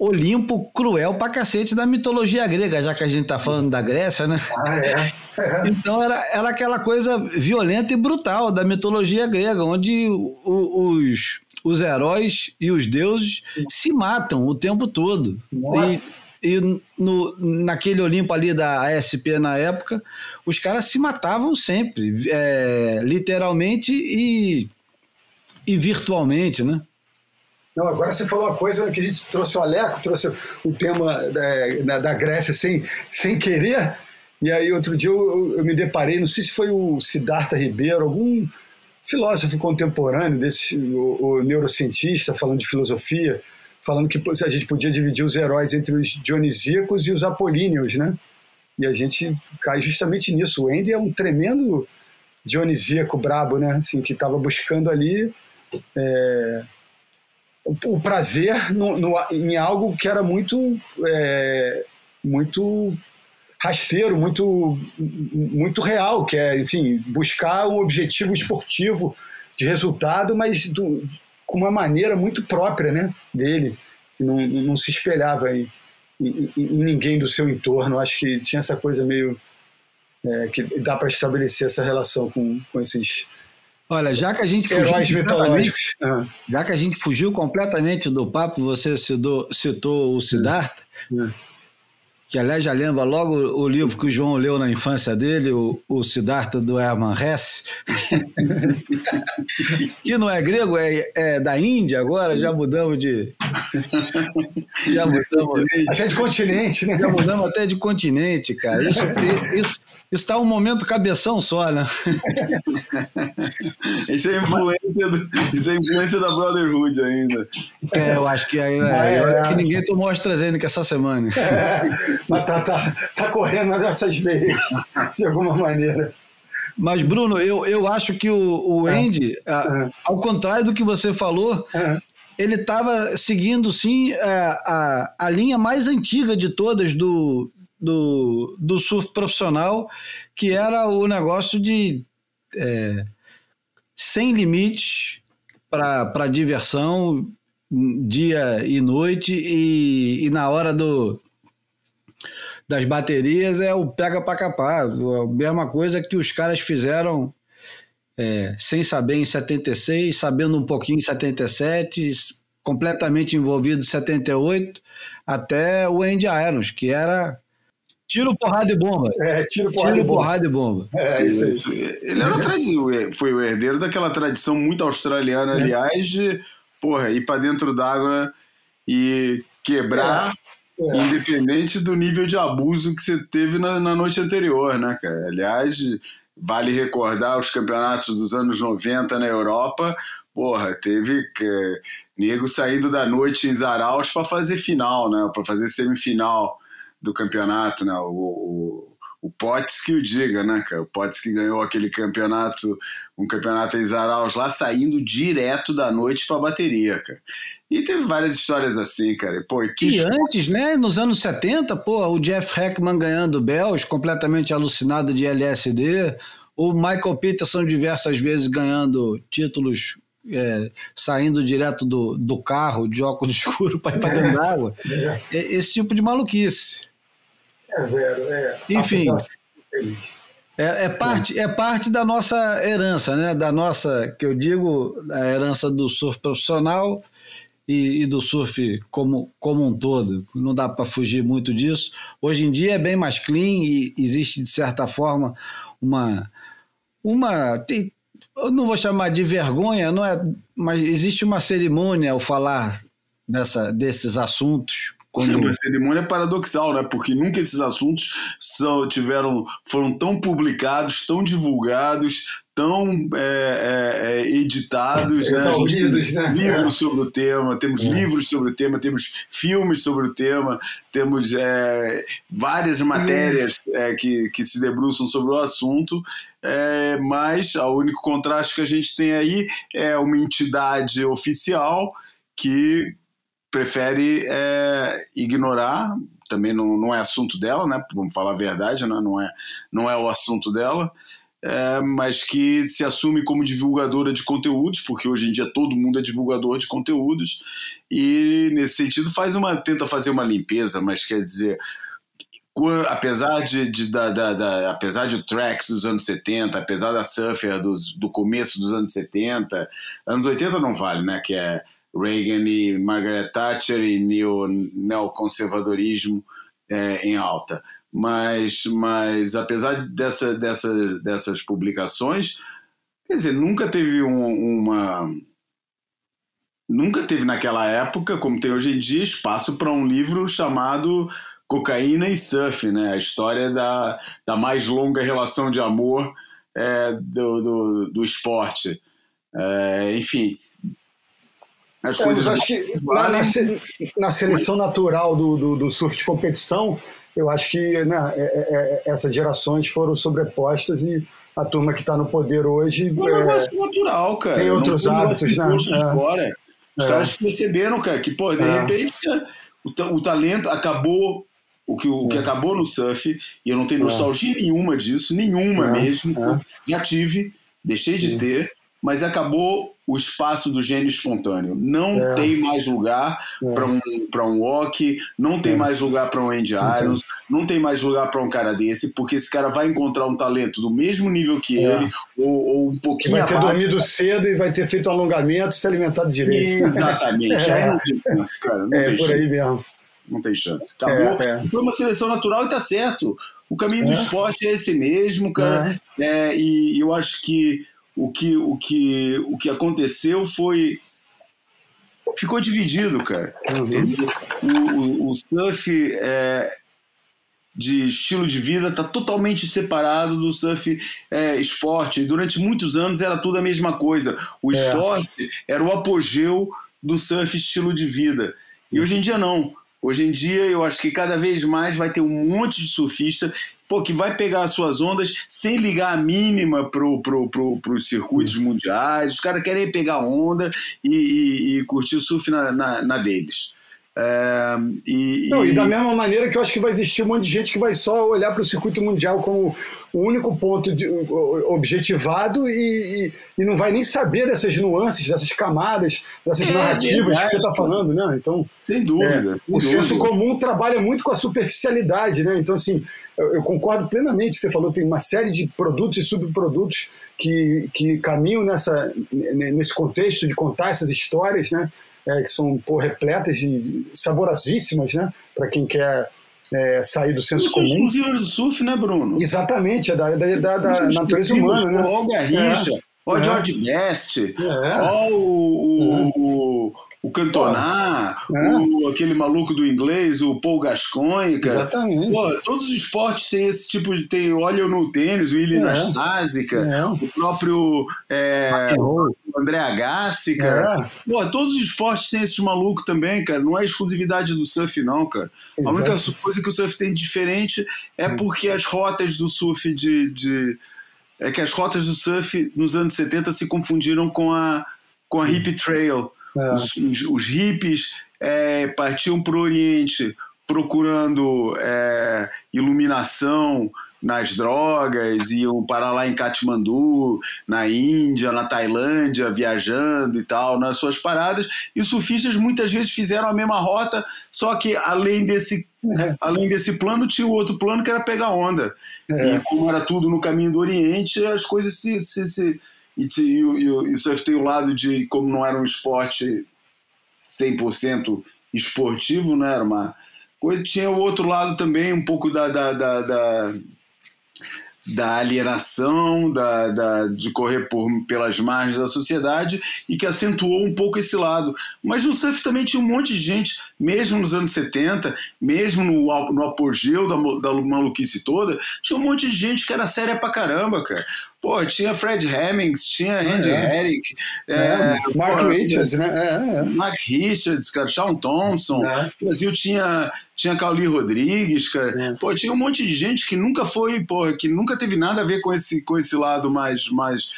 Olimpo cruel pra cacete da mitologia grega, já que a gente tá falando da Grécia, né? Ah, é. Então era, era aquela coisa violenta e brutal da mitologia grega, onde os, os heróis e os deuses se matam o tempo todo. Nossa. E, e no, naquele Olimpo ali da ASP na época, os caras se matavam sempre, é, literalmente e, e virtualmente, né? Não, agora você falou uma coisa que a gente trouxe o Aleco, trouxe o tema da, da, da Grécia sem, sem querer. E aí, outro dia, eu, eu me deparei, não sei se foi o Siddhartha Ribeiro, algum filósofo contemporâneo, desse, o, o neurocientista, falando de filosofia, falando que a gente podia dividir os heróis entre os dionisíacos e os apolíneos, né? E a gente cai justamente nisso. O Andy é um tremendo dionisíaco brabo, né? Assim, que estava buscando ali é, o, o prazer no, no- em algo que era muito é, muito rasteiro, muito muito real, que é, enfim, buscar um objetivo esportivo de resultado, mas do- com uma maneira muito própria, né, dele, que não, não se espelhava em, em- em ninguém do seu entorno. Acho que tinha essa coisa meio é, que dá para estabelecer essa relação com, com esses Olha, já que a gente fugiu heróis completamente- mitológicos. Ah, Já que a gente fugiu completamente do papo, você citou, citou o Siddhartha, É. que aliás já lembra logo o livro que o João leu na infância dele, o, o Siddhartha do Hermann Hesse, que não é grego, é, é da Índia agora, já mudamos de... Já mudamos, até de continente, né? já mudamos até de continente, cara. Isso, isso, está um momento cabeção só, né? Isso é influência, do- isso é influência da Brotherhood ainda. É, eu acho que aí, É, acho é. que ninguém tomou AstraZeneca essa semana. Mas tá, tá, tá correndo nas nossas veias, de alguma maneira. Mas, Bruno, eu, eu acho que o, o É. Andy, a- ao contrário do que você falou, É. ele estava seguindo, sim, a, a, a linha mais antiga de todas do, do, do surf profissional, que era o negócio de é, sem limites para diversão, dia e noite, e, e na hora do, das baterias é o pega para capar. A mesma coisa que os caras fizeram é, sem saber em 76, sabendo um pouquinho em 77, s- completamente envolvido em 78, até o Andy Irons, que era tiro, porrada e bomba. É, tiro porrada Tiro, e bomba. porrada e bomba. É isso aí. Ele era o tradi- foi o herdeiro daquela tradição muito australiana, aliás, de porra, ir pra dentro d'água e quebrar, É. independente do nível de abuso que você teve na, na noite anterior, né, cara? Aliás, vale recordar os campeonatos dos anos 90 na Europa, porra, teve que, nego saindo da noite em Zaraus para fazer final, né? Para fazer semifinal do campeonato, né? O, o, o Potts que o diga, né, cara? O Potts que ganhou aquele campeonato, um campeonato em Zaraus lá, saindo direto da noite pra bateria, cara. E teve várias histórias assim, cara. Pô, e que E antes, né, nos anos 70, pô, o Jeff Heckman ganhando Bells, completamente alucinado de LSD, o Michael Peterson diversas vezes ganhando títulos é, saindo direto do, do carro, de óculos escuros para ir fazendo água. É, Esse tipo de maluquice. É, Vero, é. Enfim. Feliz. É, é parte, é parte da nossa herança, né? Da nossa, que eu digo, a herança do surf profissional e, e do surf como, como um todo. Não dá para fugir muito disso. Hoje em dia é bem mais clean e existe, de certa forma, uma. uma tem, eu não vou chamar de vergonha, não é, mas existe uma cerimônia ao falar dessa, desses assuntos. Quando... A cerimônia é paradoxal, né? Porque nunca esses assuntos são, tiveram, foram tão publicados, tão divulgados, tão é, é, é editados, né? Né? livros sobre o tema, temos livros sobre o tema, temos filmes sobre o tema, temos é, várias matérias é, que, que se debruçam sobre o assunto, é, mas o único contraste que a gente tem aí é uma entidade oficial que prefere é, ignorar, também não, não é assunto dela, né? Vamos falar a verdade, né? não, é, não é o assunto dela, é, mas que se assume como divulgadora de conteúdos, porque hoje em dia todo mundo é divulgador de conteúdos, e nesse sentido faz uma, tenta fazer uma limpeza, mas quer dizer, apesar de, de da, da, da, apesar de tracks dos anos 70, apesar da surfer dos, do começo dos anos 70, anos 80 não vale, né? Que é Reagan e Margaret Thatcher e neo, neoconservadorismo é, em alta. Mas, mas apesar dessa, dessa, dessas publicações, quer dizer, nunca teve um, uma. Nunca teve naquela época, como tem hoje em dia, espaço para um livro chamado Cocaína e Surf, né? a história da, da mais longa relação de amor é, do, do, do esporte. É, enfim, as é, coisas. acho que na, na, na seleção natural do, do, do, surf de competição, eu acho que né, é, é, é essas gerações foram sobrepostas e a turma que está no poder hoje. É um negócio natural, cara. Tem outros hábitos, né? Fora. Os caras perceberam, cara, que, pô, de repente, o, o talento acabou o que, o que acabou no surf, e eu não tenho nostalgia nenhuma disso, nenhuma mesmo. Já tive, deixei de ter, mas acabou o espaço do gênio espontâneo. Não é. tem mais lugar é. para um, um walk, não tem é. mais lugar para um Andy Irons, não tem mais lugar para um cara desse, porque esse cara vai encontrar um talento do mesmo nível que é. ele, ou, ou, um pouquinho. Vai ter abaixo, dormido cedo e vai ter feito alongamento se alimentado direito. Exatamente. Aí não tem chance, cara. Não é tem por chance. aí mesmo. Não tem chance. Acabou. É, Foi uma seleção natural e tá certo. O caminho do esporte é esse mesmo, cara. e eu acho que o que, o que, o que aconteceu foi. Ficou dividido, cara. Uhum. O, o, o, surf é, de estilo de vida está totalmente separado do surf é, esporte. Durante muitos anos era tudo a mesma coisa. O é. esporte era o apogeu do surf estilo de vida. E hoje em dia não. Hoje em dia eu acho que cada vez mais vai ter um monte de surfista pô, que vai pegar as suas ondas sem ligar a mínima pro, pro, pro, pros circuitos mundiais. Os caras querem pegar onda e, e, e curtir o surf na, na, na deles. É, e, Não, e, da mesma maneira que eu acho que vai existir um monte de gente que vai só olhar para o circuito mundial como o único ponto de, objetivado e, e, não vai nem saber dessas nuances, dessas camadas, dessas é, narrativas verdade, que você está falando, né? Então, sem dúvida. É, sem o dúvida. senso comum trabalha muito com a superficialidade, né? Então, assim, eu, eu concordo plenamente. Você falou tem uma série de produtos e subprodutos que, que caminham nessa, nesse contexto de contar essas histórias, né? É, que são pô, repletas de saborosíssimas, né? Para quem quer é, sair do senso comum. exclusivas do surf, né, Bruno? Exatamente, é da, da, da, da natureza humana, né? O Garrincha, é. Ó, é. George Best, é. ó, o, o, o, o Cantona, é. o, aquele maluco do inglês, o Paul Gascoigne, cara. Exatamente. Pô, todos os esportes têm esse tipo de. Tem, olha no tênis, o Willi é. Nastasica, é. o próprio é, o André Agassi, cara. É. Pô, todos os esportes têm esses malucos também, cara. Não é exclusividade do surf, não, cara. Exato. A única coisa que o surf tem de diferente é porque as rotas do surf de, de é que as rotas do surf nos anos 70 se confundiram com a, com a hippie trail. É. Os, os, os, hippies é, partiam para o Oriente procurando é, iluminação, nas drogas, iam parar lá em Katmandu, na Índia, na Tailândia, viajando e tal, nas suas paradas. E os surfistas muitas vezes fizeram a mesma rota, só que além desse, é. além desse plano, tinha o outro plano que era pegar onda. É. E como era tudo no caminho do Oriente, as coisas se. se, se e, e, e, e surf tem o lado de, como não era um esporte 100% esportivo, né? Era uma coisa. Tinha o outro lado também, um pouco da, da, da, da da alienação, da, da, de correr por, pelas margens da sociedade e que acentuou um pouco esse lado. Mas no surf também tinha um monte de gente, mesmo nos anos 70, mesmo no, no apogeu da, da maluquice toda, tinha um monte de gente que era séria pra caramba, cara. Pô, tinha Fred Hemmings, tinha Randy é. Herrick, é, é, Mark pô, Richards, né? É, é, Mark Richards, cara, Sean Thompson. O Brasil tinha, tinha Cauli Rodrigues, cara. Pô, tinha um monte de gente que nunca foi, pô, que nunca teve nada a ver com esse, com esse lado mais, mais,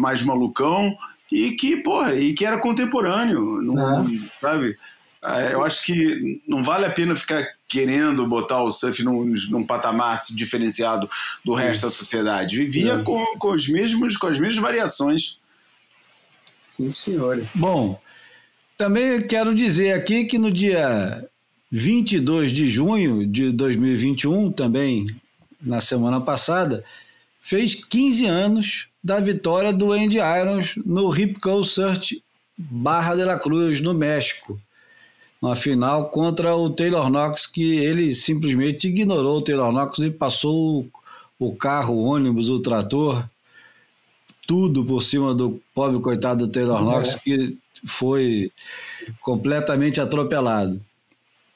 mais malucão e que, porra, e que era contemporâneo, não, sabe? Eu acho que não vale a pena ficar querendo botar o surf num, num patamar diferenciado do resto da sociedade. Vivia com, com, os mesmos, com as mesmas variações. Sim, senhor. Bom, também quero dizer aqui que no dia 22 de junho de 2021, também na semana passada, fez 15 anos da vitória do Andy Irons no Ripco Surf Barra de la Cruz, no México uma final contra o Taylor Knox, que ele simplesmente ignorou o Taylor Knox e passou o carro, o ônibus, o trator, tudo por cima do pobre coitado do Taylor Knox, é. que foi completamente atropelado.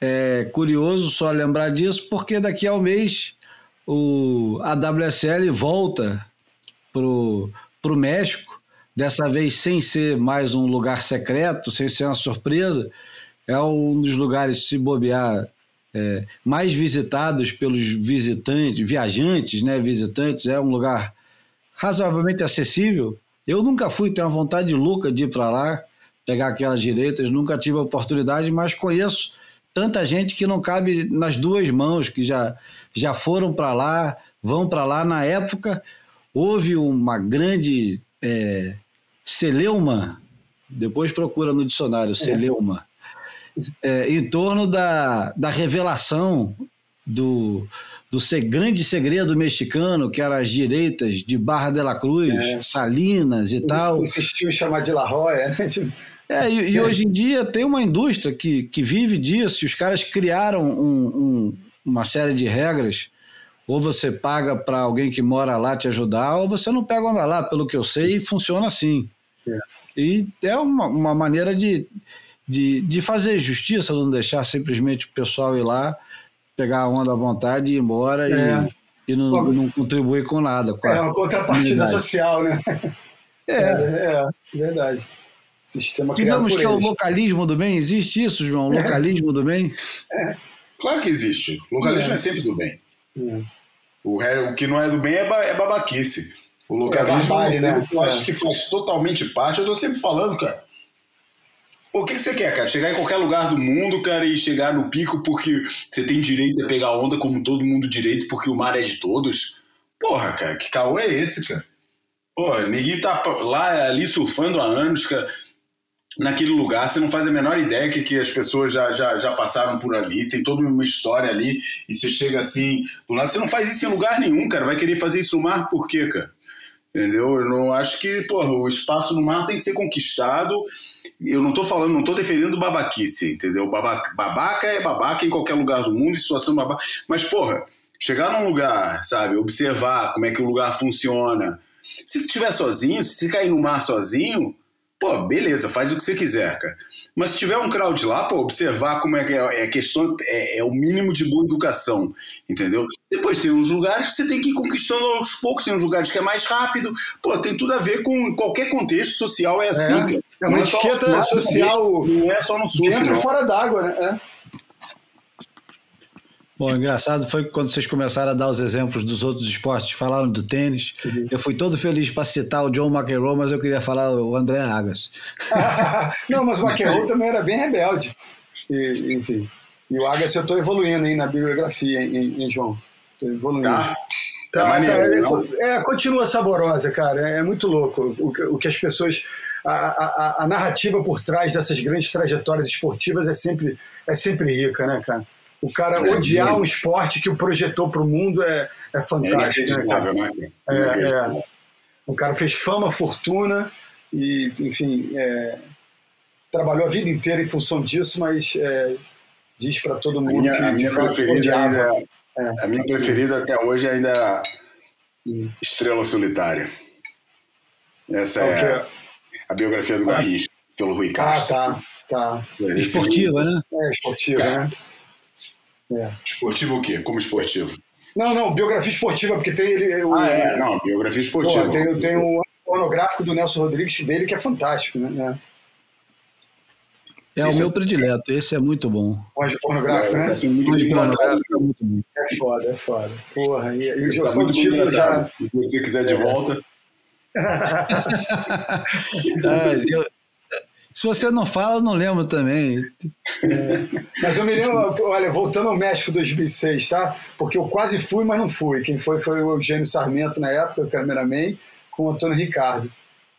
É curioso só lembrar disso, porque daqui a um mês o, a WSL volta para o México, dessa vez sem ser mais um lugar secreto, sem ser uma surpresa, é um dos lugares, se bobear, é, mais visitados pelos visitantes, viajantes, né, visitantes, é um lugar razoavelmente acessível. Eu nunca fui, tenho uma vontade louca de ir para lá, pegar aquelas direitas, nunca tive a oportunidade, mas conheço tanta gente que não cabe nas duas mãos, que já, já foram para lá, vão para lá. Na época, houve uma grande é, celeuma, depois procura no dicionário, celeuma, é, em torno da, da revelação do, do grande segredo mexicano, que eram as direitas de Barra de la Cruz, é. Salinas e tal. Insistiu em chamar de La Joya. Né? É, e, e, hoje em dia tem uma indústria que, que vive disso, e os caras criaram um, um, uma série de regras. Ou você paga para alguém que mora lá te ajudar, ou você não pega onda lá, pelo que eu sei, funciona assim. É. E é uma, uma maneira de, de, de fazer justiça, não deixar simplesmente o pessoal ir lá, pegar a onda à vontade e ir embora é. e, e não, não, contribuir com nada. Com é uma contrapartida social, né? É. é, é verdade. Sistema Digamos que é o localismo do bem, existe isso, João? O é. localismo do bem? É. Claro que existe. O localismo é, é sempre do bem. É. O, o, que não é do bem é, é babaquice. O localismo é barbárie, né? eu acho que faz totalmente parte. Eu estou sempre falando, cara o que, que você quer, cara? Chegar em qualquer lugar do mundo, cara, e chegar no pico porque você tem direito a pegar onda como todo mundo direito, porque o mar é de todos? Porra, cara, que caô é esse, cara? Porra, ninguém tá lá ali surfando há anos, cara, naquele lugar, você não faz a menor ideia que, que as pessoas já, já, já passaram por ali, tem toda uma história ali, e você chega assim, do lado, você não faz isso em lugar nenhum, cara, vai querer fazer isso no mar por quê, cara? Entendeu? Eu não acho que, porra, o espaço no mar tem que ser conquistado eu não estou falando, não estou defendendo babaquice, entendeu? Babaca, babaca é babaca em qualquer lugar do mundo, em situação babaca. Mas, porra, chegar num lugar, sabe, observar como é que o lugar funciona. Se estiver sozinho, se cair no mar sozinho, pô, beleza, faz o que você quiser, cara. Mas se tiver um crowd lá, pô, observar como é que é, é questão, é, é, o mínimo de boa educação, entendeu? Depois tem uns lugares que você tem que ir conquistando aos poucos, tem uns lugares que é mais rápido, pô, tem tudo a ver com qualquer contexto social, é assim, é, cara. É uma não etiqueta é social, não é só no surf, dentro e fora d'água, né? É. Bom, engraçado foi quando vocês começaram a dar os exemplos dos outros esportes, falaram do tênis. Uhum. Eu fui todo feliz para citar o John McEnroe, mas eu queria falar o André Agas. Não, mas o McEnroe também era bem rebelde. E, enfim. E o Agas eu estou evoluindo aí na bibliografia, em, em João. Estou evoluindo. Tá. Tá, tá maneiro, é, é, continua saborosa, cara. É, é muito louco o, o que as pessoas. A, a, a, narrativa por trás dessas grandes trajetórias esportivas é sempre, é sempre rica, né, cara? O cara é, odiar é. um esporte que o projetou para o mundo é, é fantástico. É, né, né? é, é. O cara fez fama, fortuna e, enfim, é, trabalhou a vida inteira em função disso, mas é, diz para todo A mundo minha, que a minha preferida odiava. ainda, É. a minha preferida até hoje ainda é a Estrela Solitária. Essa é é? a biografia do Garrincha, pelo Rui Ah, Castro. tá, tá. Esse Esportiva, né? É esportiva, Cara. né? É. Esportivo o quê? Como esportivo? Não, não, biografia esportiva, porque tem ele. O, Ah, é. Não, biografia esportiva. Pô, tem, tem o monográfico do Nelson Rodrigues dele que é fantástico, né? É o Esse meu é- predileto. Esse é muito bom. É. O pornográfico, né? Sendo muito tratado. monográfico é muito bom. É foda, é foda. Porra, e, e Tá o título tratado. já. Se você quiser de volta, Ah, eu- se você não fala, eu não lembro também. Mas eu me lembro, olha, voltando ao México 2006, tá? Porque eu quase fui, mas não fui. Quem foi foi o Eugênio Sarmento na época, o cameraman, com o Antônio Ricardo.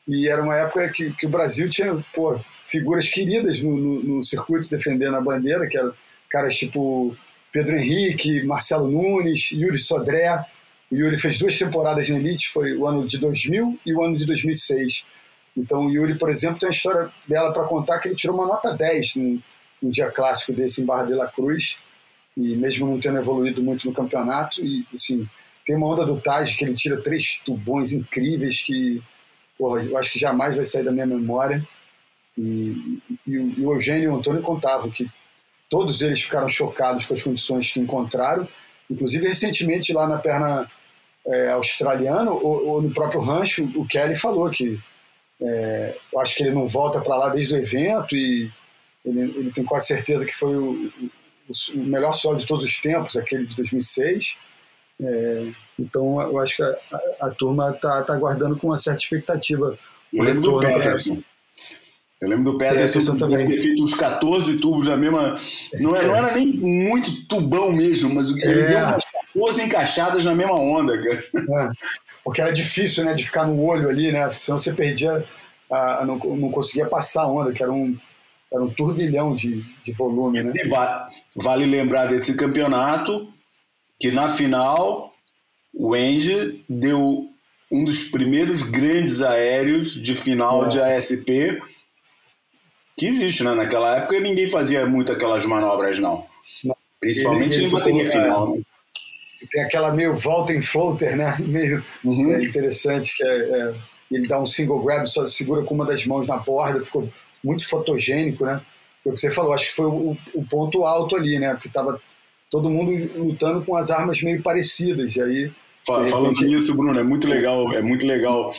E era uma época que, que o Brasil tinha pô, figuras queridas no, no- no circuito defendendo a bandeira, que eram caras tipo Pedro Henrique, Marcelo Nunes, Yuri Sodré. O Yuri fez duas temporadas na Elite, foi o ano de 2000 e o ano de 2006. Então o Yuri, por exemplo, tem uma história dela para contar que ele tirou uma nota 10 num, num dia clássico desse em Barra de la Cruz, e mesmo não tendo evoluído muito no campeonato, e assim, tem uma onda do Taj que ele tira três tubões incríveis que porra, eu acho que jamais vai sair da minha memória. E, e e o Eugênio e o Antônio contavam que todos eles ficaram chocados com as condições que encontraram, inclusive recentemente lá na perna é, australiana ou, ou no próprio rancho, o Kelly falou que é, eu acho que ele não volta para lá desde o evento e ele, ele tem quase certeza que foi o, o- o melhor solo de todos os tempos, aquele de 2006. É, então eu acho que a, a- a turma está tá aguardando com uma certa expectativa. eu lembro do né? Peterson. Eu lembro do Peterson, também. ter feito uns 14 tubos da mesma. Não, é- não era nem muito tubão mesmo, mas ele É. deu umas 14 encaixadas na mesma onda, cara. É, porque era difícil né, de ficar no olho ali, né? Porque senão você perdia, a, não, não conseguia passar a onda, que era um, era um turbilhão de, de volume, né? E va- vale lembrar desse campeonato que na final o Andy deu um dos primeiros grandes aéreos de final É. de ASP que existe, né? Naquela época ninguém fazia muito aquelas manobras, não. Principalmente Ele- em ele bateria tocou, final. né? Tem aquela meio volta em floater, né? Meio Uhum. é, interessante, que é, é, ele dá um single grab, só segura com uma das mãos na borda, ficou muito fotogênico, né? Foi o que você falou, acho que foi o, o ponto alto ali, né? Porque tava todo mundo lutando com as armas meio parecidas, e aí Falando repente- nisso, Bruno, é muito legal, é muito legal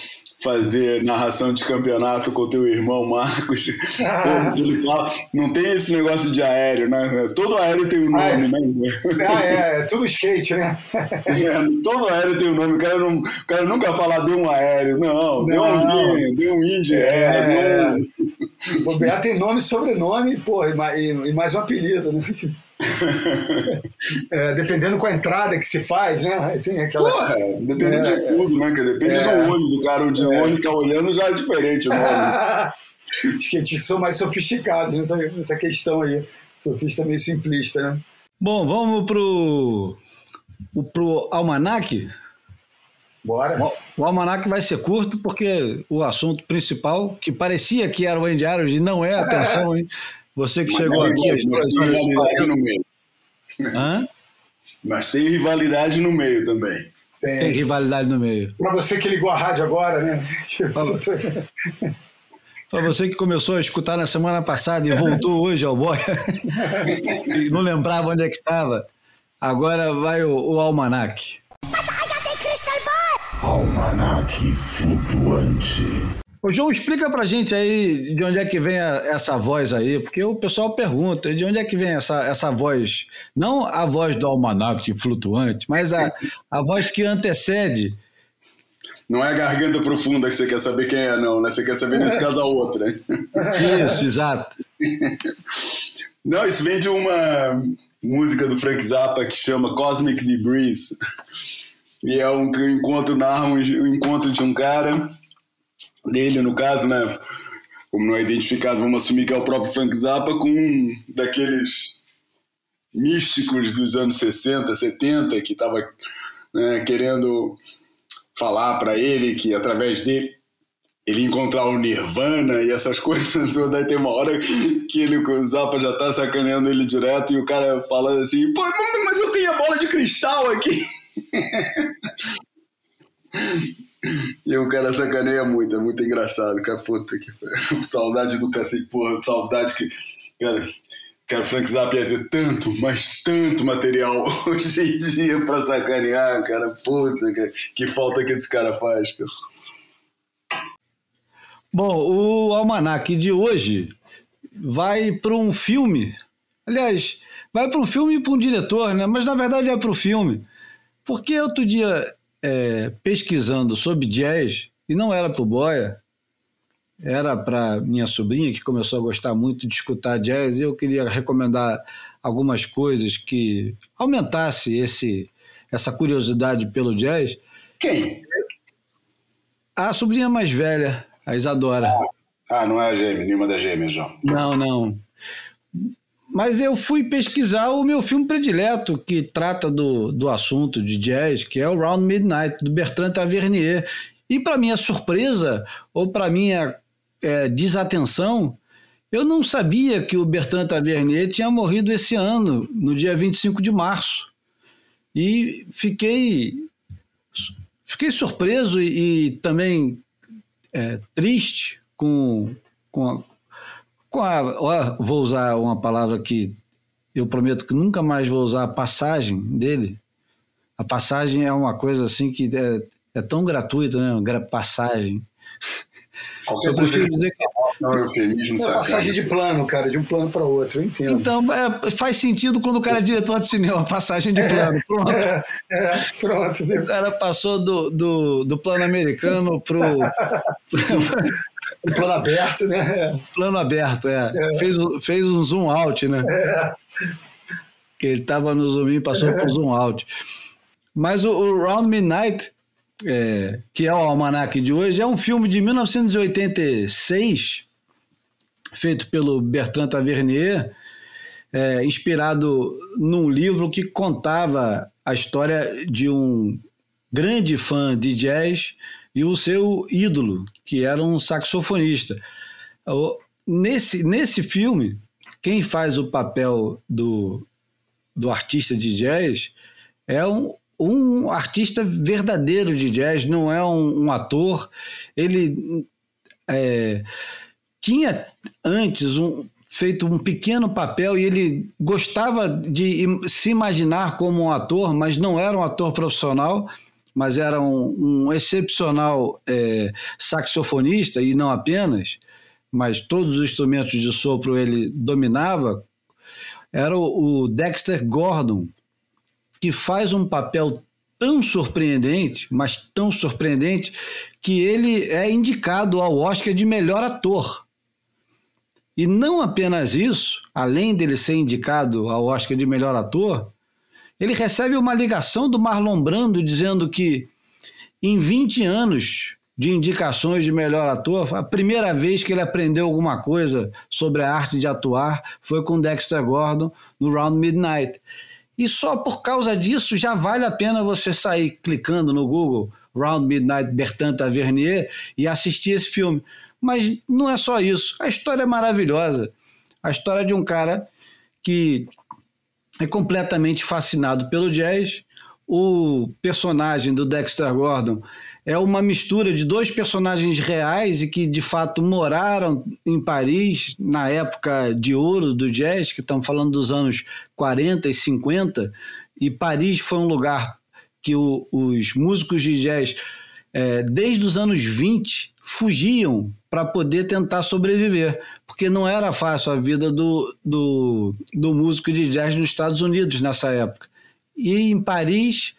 fazer narração de campeonato com o teu irmão Marcos. Pô, fala, não tem esse negócio de aéreo, né? Todo aéreo tem um Ah, nome, né? Ah, é, é tudo skate, né? É, todo aéreo tem um nome. O cara, não, o cara nunca fala deu um aéreo. Não, deu um Não. Indy, deu um Indy. É, É. não- Bobear tem nome e sobrenome, e e, e mais um apelido, né? É, dependendo com a entrada que se faz, né? Tem aquela. Porra, depende É, de tudo, né? cara? Depende É. do olho do cara, onde o olho tá olhando já é diferente o nome. Skatistas são mais sofisticados nessa, nessa questão aí. Sofista meio simplista, né? Bom, vamos pro, o- pro almanac. Bora. O almanac vai ser curto porque o assunto principal, que parecia que era o Andy Arrows e não é, atenção, hein? Você que chegou Mas aqui. as mas tem rivalidade no meio. Hã? Mas tem rivalidade no meio também. Tem Tem. rivalidade no meio. Pra você que ligou a rádio agora, né? Para você que começou a escutar na semana passada e voltou hoje ao boy e não lembrava onde é que estava, agora vai o, o almanac. Almanac flutuante. Ô, João, explica pra gente aí de onde é que vem a- essa voz aí, porque o pessoal pergunta de onde é que vem essa, essa voz. Não a voz do almanac flutuante, mas a, a voz que antecede. Não é a garganta profunda que você quer saber quem é, não, né? Você quer saber, nesse caso, a outra. Isso, exato. Não, isso vem de uma música do Frank Zappa que chama Cosmic Debris. E é um encontro, narra um, um encontro de um cara, dele no caso, né? Como não é identificado, vamos assumir que é o próprio Frank Zappa, com um daqueles místicos dos anos 60, 70, que estava né, querendo falar para ele que através dele ele encontrar o Nirvana e essas coisas todas. Aí tem uma hora que ele, o Zappa já tá sacaneando ele direto e o cara falando assim: pô, mas eu tenho a bola de cristal aqui. E o cara sacaneia muito, é muito engraçado, cara. Puta que saudade do cacete, porra, saudade que. Cara, cara, Frank Zappa ia ter tanto, mas tanto material hoje em dia pra sacanear, cara. Puta, que, que falta que esse cara faz, cara. Bom, o almanac de hoje vai para um filme. Aliás, vai para um filme e para um diretor, né? Mas na verdade é para o filme. Porque outro dia, é, pesquisando sobre jazz, e não era para o Boia, era para minha sobrinha, que começou a gostar muito de escutar jazz, e eu queria recomendar algumas coisas que aumentasse esse, essa curiosidade pelo jazz. Quem? A sobrinha mais velha, a Isadora. Ah, não é a gêmea, nenhuma das gêmeas, João. Não, não. Mas eu fui pesquisar o meu filme predileto, que trata do, do assunto de jazz, que é o Round Midnight, do Bertrand Tavernier. E, para minha surpresa, ou para minha é, desatenção, eu não sabia que o Bertrand Tavernier tinha morrido esse ano, no dia 25 de março. E fiquei, fiquei surpreso e, e também é, triste com, com, a, com a. Ó, vou usar uma palavra que eu prometo que nunca mais vou usar a passagem dele. A passagem é uma coisa assim que é, é tão gratuita, né? Passagem. Qualquer Eu prefiro dizer que Não, eufemismo, É uma passagem de plano, cara, de um plano para outro, eu entendo. Então, é, faz sentido quando o cara é diretor de cinema, passagem de plano. Pronto. É, é, pronto. O cara passou do, do, do plano americano pro, Um plano aberto, né? plano aberto, é. Fez, um- fez um zoom out, né? Que ele estava no zoom in, passou pro zoom out. Mas o, o Round Midnight, é, que é o almanac de hoje, é um filme de 1986, feito pelo Bertrand Tavernier, é, inspirado num livro que contava a história de um grande fã de jazz e o seu ídolo, que era um saxofonista. Nesse, nesse filme, quem faz o papel do, do artista de jazz é um, um artista verdadeiro de jazz, não é um, um ator. Ele é, tinha antes um, feito um pequeno papel e ele gostava de se imaginar como um ator, mas não era um ator profissional, mas era um, um excepcional é, saxofonista e não apenas, mas todos os instrumentos de sopro ele dominava. Era o, o Dexter Gordon, que faz um papel tão surpreendente, mas tão surpreendente, que ele é indicado ao Oscar de melhor ator. E não apenas isso, além dele ser indicado ao Oscar de melhor ator, ele recebe uma ligação do Marlon Brando dizendo que em 20 anos de indicações de melhor ator, a primeira vez que ele aprendeu alguma coisa sobre a arte de atuar foi com Dexter Gordon no Round Midnight. E só por causa disso já vale a pena você sair clicando no Google Round Midnight Bertrand Tavernier e assistir esse filme. Mas não é só isso. A história é maravilhosa. A história de um cara que é completamente fascinado pelo jazz. O personagem do Dexter Gordon é uma mistura de dois personagens reais e que de fato moraram em Paris na época de ouro do jazz, que estamos falando dos anos 40 e 50, e Paris foi um lugar que o- os músicos de jazz, eh, desde os anos 20, fugiam para poder tentar sobreviver, porque não era fácil a vida do, do, do músico de jazz nos Estados Unidos nessa época. E em Paris,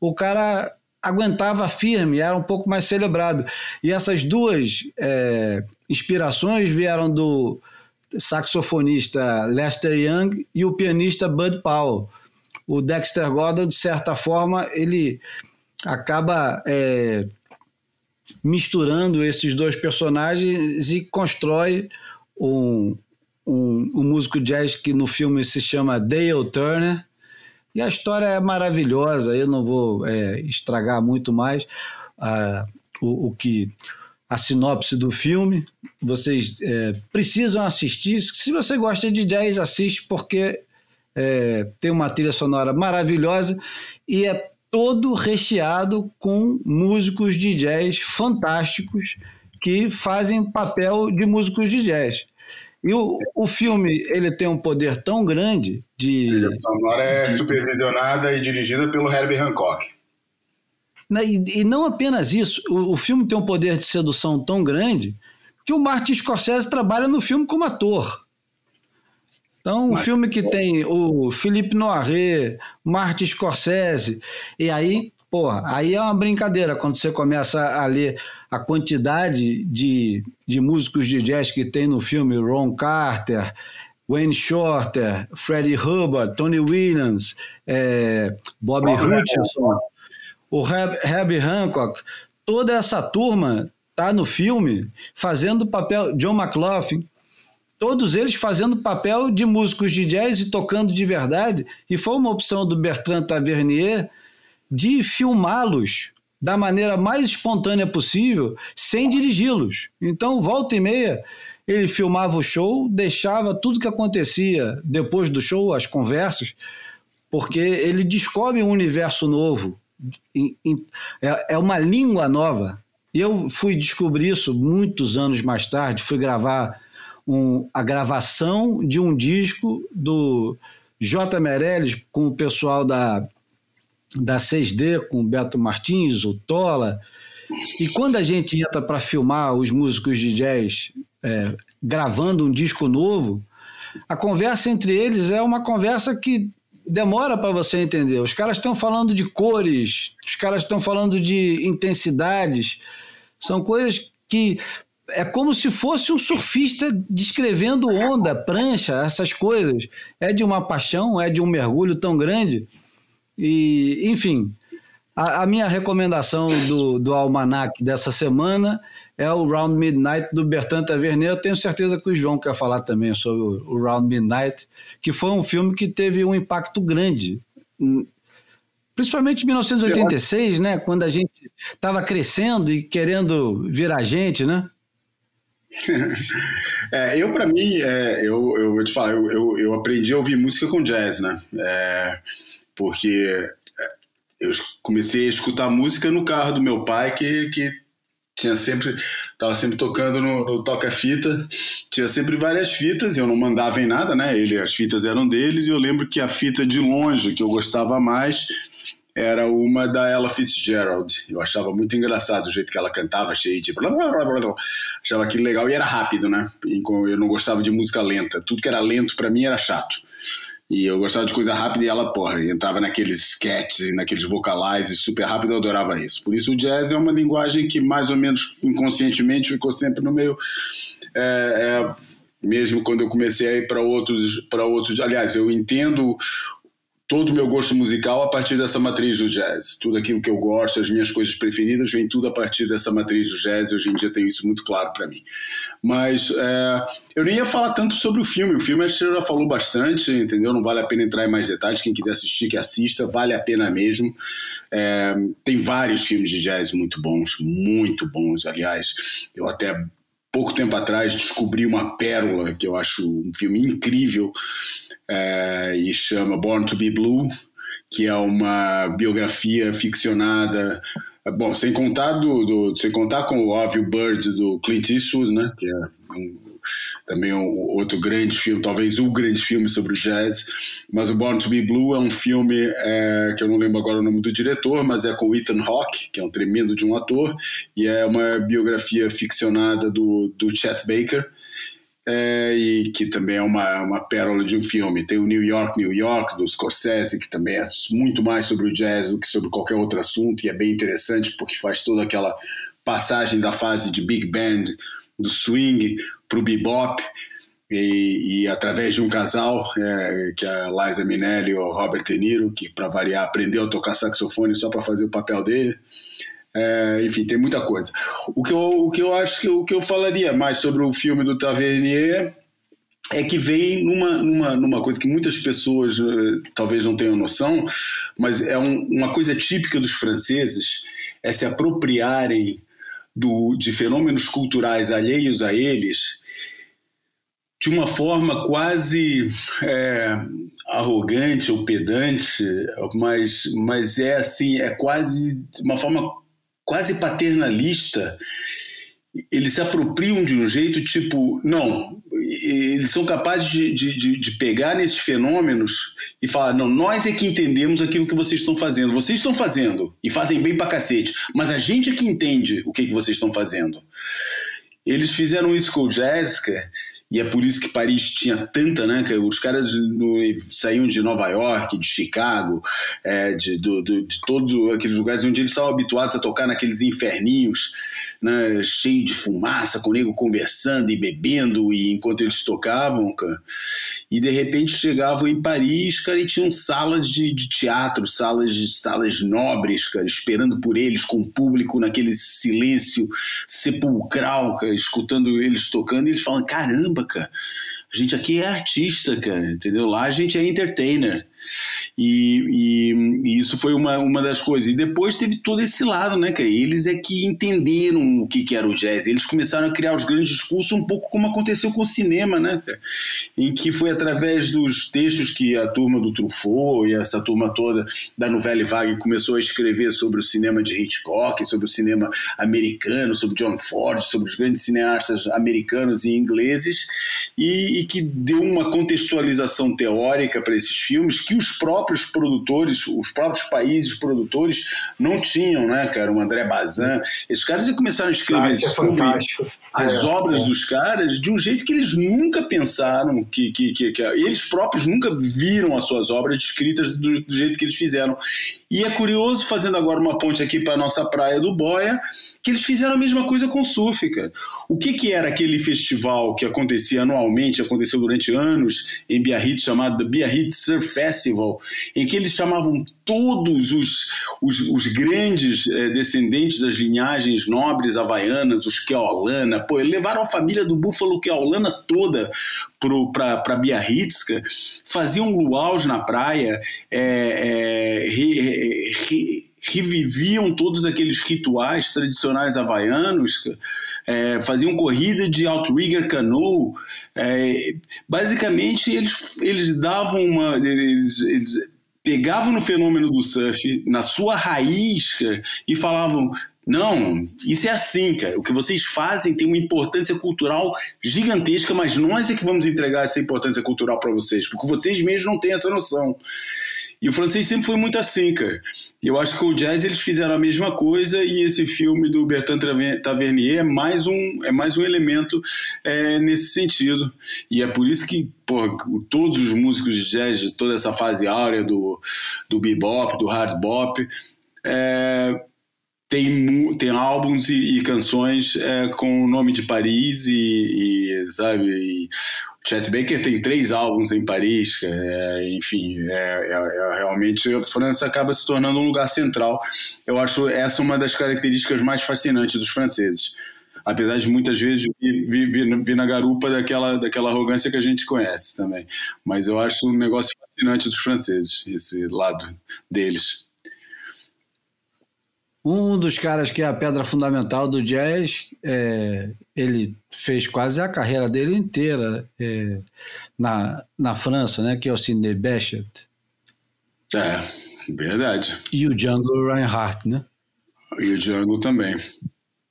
o cara aguentava firme, era um pouco mais celebrado. E essas duas eh, inspirações vieram do saxofonista Lester Young e o pianista Bud Powell. O Dexter Gordon, de certa forma, ele acaba eh, misturando esses dois personagens e constrói um, um, um músico jazz que no filme se chama Dale Turner. E a história é maravilhosa, eu não vou é, estragar muito mais ah, o, o que a sinopse do filme. Vocês é, precisam assistir. Se você gosta de jazz, assiste, porque é, tem uma trilha sonora maravilhosa e é todo recheado com músicos de jazz fantásticos que fazem papel de músicos de jazz. E o, o filme ele tem um poder tão grande de. A trilha sonora é supervisionada e dirigida pelo Herbie Hancock. E, e não apenas isso, o, o, filme tem um poder de sedução tão grande que o Martin Scorsese trabalha no filme como ator. Então, um Mas, filme que tem o Philippe Noiret, Martin Scorsese, e aí, porra, aí é uma brincadeira quando você começa a ler a quantidade de, de músicos de jazz que tem no filme. Ron Carter, Wayne Shorter, Freddie Hubbard, Tony Williams, é, Bobby Hutchinson, o Herbie Hancock, toda essa turma tá no filme fazendo papel, John McLaughlin, todos eles fazendo papel de músicos de jazz e tocando de verdade, e foi uma opção do Bertrand Tavernier de filmá-los da maneira mais espontânea possível, sem dirigi-los. Então, volta e meia, ele filmava o show, deixava tudo que acontecia depois do show, as conversas, porque ele descobre um universo novo, é, é uma língua nova. Eu fui descobrir isso muitos anos mais tarde, fui gravar um, a gravação de um disco do J. Meirelles com o pessoal da da 6D com o Beto Martins, o Tola. E quando a gente entra para filmar os músicos de jazz é, gravando um disco novo, a conversa entre eles é uma conversa que demora para você entender. Os caras estão falando de cores, os caras estão falando de intensidades, são coisas que é como se fosse um surfista descrevendo onda, prancha, essas coisas. É de uma paixão, é de um mergulho tão grande e, enfim, a, a minha recomendação do, do almanac dessa semana é o Round Midnight do Bertrand Tavernier. Eu tenho certeza que o João quer falar também sobre o, o Round Midnight, que foi um filme que teve um impacto grande principalmente em 1986, né, quando a gente estava crescendo e querendo virar gente, né? é, eu para mim, é, eu, eu vou te falar, eu, eu, eu, aprendi a ouvir música com jazz, né? É, porque é, eu comecei a escutar música no carro do meu pai, que, que tinha sempre estava sempre tocando no, no toca-fita, tinha sempre várias fitas, e eu não mandava em nada, né? Ele, as fitas eram deles, e eu lembro que a fita de longe que eu gostava mais era uma da Ella Fitzgerald. Eu achava muito engraçado o jeito que ela cantava, cheio de blá, blá, blá, blá. achava aquilo legal e era rápido, né? Eu não gostava de música lenta. Tudo que era lento para mim era chato. E eu gostava de coisa rápida e ela, porra, entrava naqueles sketches e naqueles vocalizes super rápido, eu adorava isso. Por isso o jazz é uma linguagem que mais ou menos inconscientemente ficou sempre no meio. É, é, mesmo quando eu comecei a ir para outros, para outros. Aliás, eu entendo todo o meu gosto musical a partir dessa matriz do jazz. Tudo aquilo que eu gosto, as minhas coisas preferidas, vem tudo a partir dessa matriz do jazz. Hoje em dia tenho isso muito claro para mim. Mas é, eu nem ia falar tanto sobre o filme. O filme a gente já falou bastante, entendeu? Não vale a pena entrar em mais detalhes. Quem quiser assistir, que assista, vale a pena mesmo. É, tem vários filmes de jazz muito bons, muito bons, aliás. Eu até pouco tempo atrás descobri uma pérola que eu acho um filme incrível é, e chama Born to Be Blue, que é uma biografia ficcionada. Bom, sem contar, do, do sem contar com o óbvio Bird do Clint Eastwood, né, que é um, também um, outro grande filme, talvez o grande filme sobre o jazz. Mas o Born to Be Blue é um filme é, que eu não lembro agora o nome do diretor, mas é com Ethan Hawke, que é um tremendo de um ator, e é uma biografia ficcionada do, do Chet Baker é, e que também é uma, uma pérola de um filme. Tem o New York, New York, do Scorsese, que também é muito mais sobre o jazz do que sobre qualquer outro assunto, e é bem interessante porque faz toda aquela passagem da fase de big band, do swing, para o bebop, e, e, através de um casal, é, que é a Liza Minnelli e o Robert De Niro, que para variar aprendeu a tocar saxofone só para fazer o papel dele. É, enfim, tem muita coisa. O que eu, o que eu acho que o que eu falaria mais sobre o filme do Tavernier é que vem numa, numa, numa coisa que muitas pessoas uh, talvez não tenham noção, mas é um, uma coisa típica dos franceses é se apropriarem do, de fenômenos culturais alheios a eles de uma forma quase é, arrogante ou pedante, mas, mas é assim, é quase uma forma quase paternalista. Eles se apropriam de um jeito tipo, não, eles são capazes de, de, de, pegar nesses fenômenos e falar: não, nós é que entendemos aquilo que vocês estão fazendo. Vocês estão fazendo e fazem bem pra cacete, mas a gente é que entende o que, que vocês estão fazendo. Eles fizeram isso com o Jessica e é por isso que Paris tinha tanta, né? Que os caras no, saíam de Nova York, de Chicago, é, de, do, do, de todos aqueles lugares onde eles estavam habituados a tocar naqueles inferninhos, né? Cheio de fumaça, com o nego conversando e bebendo e enquanto eles tocavam, cara. E de repente chegavam em Paris, cara, e tinham salas de, de teatro, salas de salas nobres, cara, esperando por eles, com o público naquele silêncio sepulcral, cara, escutando eles tocando, e eles falam: caramba caramba, cara. A gente aqui é artista, cara, entendeu? Lá a gente é entertainer. E, e, e, isso foi uma, uma das coisas. E depois teve todo esse lado, né, cara? Eles é que entenderam o que, que era o jazz. Eles começaram a criar os grandes discursos, um pouco como aconteceu com o cinema, né? Em que foi através dos textos que a turma do Truffaut e essa turma toda da Nouvelle Vague começou a escrever sobre o cinema de Hitchcock, sobre o cinema americano, sobre John Ford, sobre os grandes cineastas americanos e ingleses, e, e que deu uma contextualização teórica para esses filmes que os próprios produtores, os próprios países produtores não tinham, né, cara? O André Bazin. Esses caras começaram a escrever ah, é sobre as é, obras é. dos caras de um jeito que eles nunca pensaram, que, que, que, que, eles próprios nunca viram as suas obras descritas do, do jeito que eles fizeram. E é curioso, fazendo agora uma ponte aqui para a nossa praia do Boia, que eles fizeram a mesma coisa com o cara. O que, que era aquele festival que acontecia anualmente, aconteceu durante anos em Biarritz, chamado Biarritz Surf Festival, em que eles chamavam todos os, os, os grandes é, descendentes das linhagens nobres havaianas, os Keolana, pô, levaram a família do Búfalo Keolana toda para Biarritz, cara, faziam luaus na praia, é, é, re, re, reviviam todos aqueles rituais tradicionais havaianos, é, faziam corrida de outrigger canoe. É, basicamente, eles, eles davam uma. Eles, eles pegavam no fenômeno do surf, na sua raiz, e falavam: não, isso é assim, cara. O que vocês fazem tem uma importância cultural gigantesca, mas nós é que vamos entregar essa importância cultural para vocês, porque vocês mesmos não têm essa noção. E o francês sempre foi muito assim, cara. Eu acho que o jazz eles fizeram a mesma coisa e esse filme do Bertrand Tavernier é mais um, é mais um elemento é, nesse sentido. E é por isso que porra, todos os músicos de jazz de toda essa fase áurea do, do bebop, do hard bop, é, tem, tem álbuns e, e canções é, com o nome de Paris e, e sabe e Chet Baker tem três álbuns em Paris, é, enfim, é, é, é, realmente a França acaba se tornando um lugar central. Eu acho essa uma das características mais fascinantes dos franceses, apesar de muitas vezes vir, vir, vir na garupa daquela, daquela arrogância que a gente conhece também. Mas eu acho um negócio fascinante dos franceses, esse lado deles. Um dos caras que é a pedra fundamental do jazz, é, ele fez quase a carreira dele inteira é, na, na França, né? Que é o Sidney Bechet. É, verdade. E o Django Reinhardt, né? E o Django também.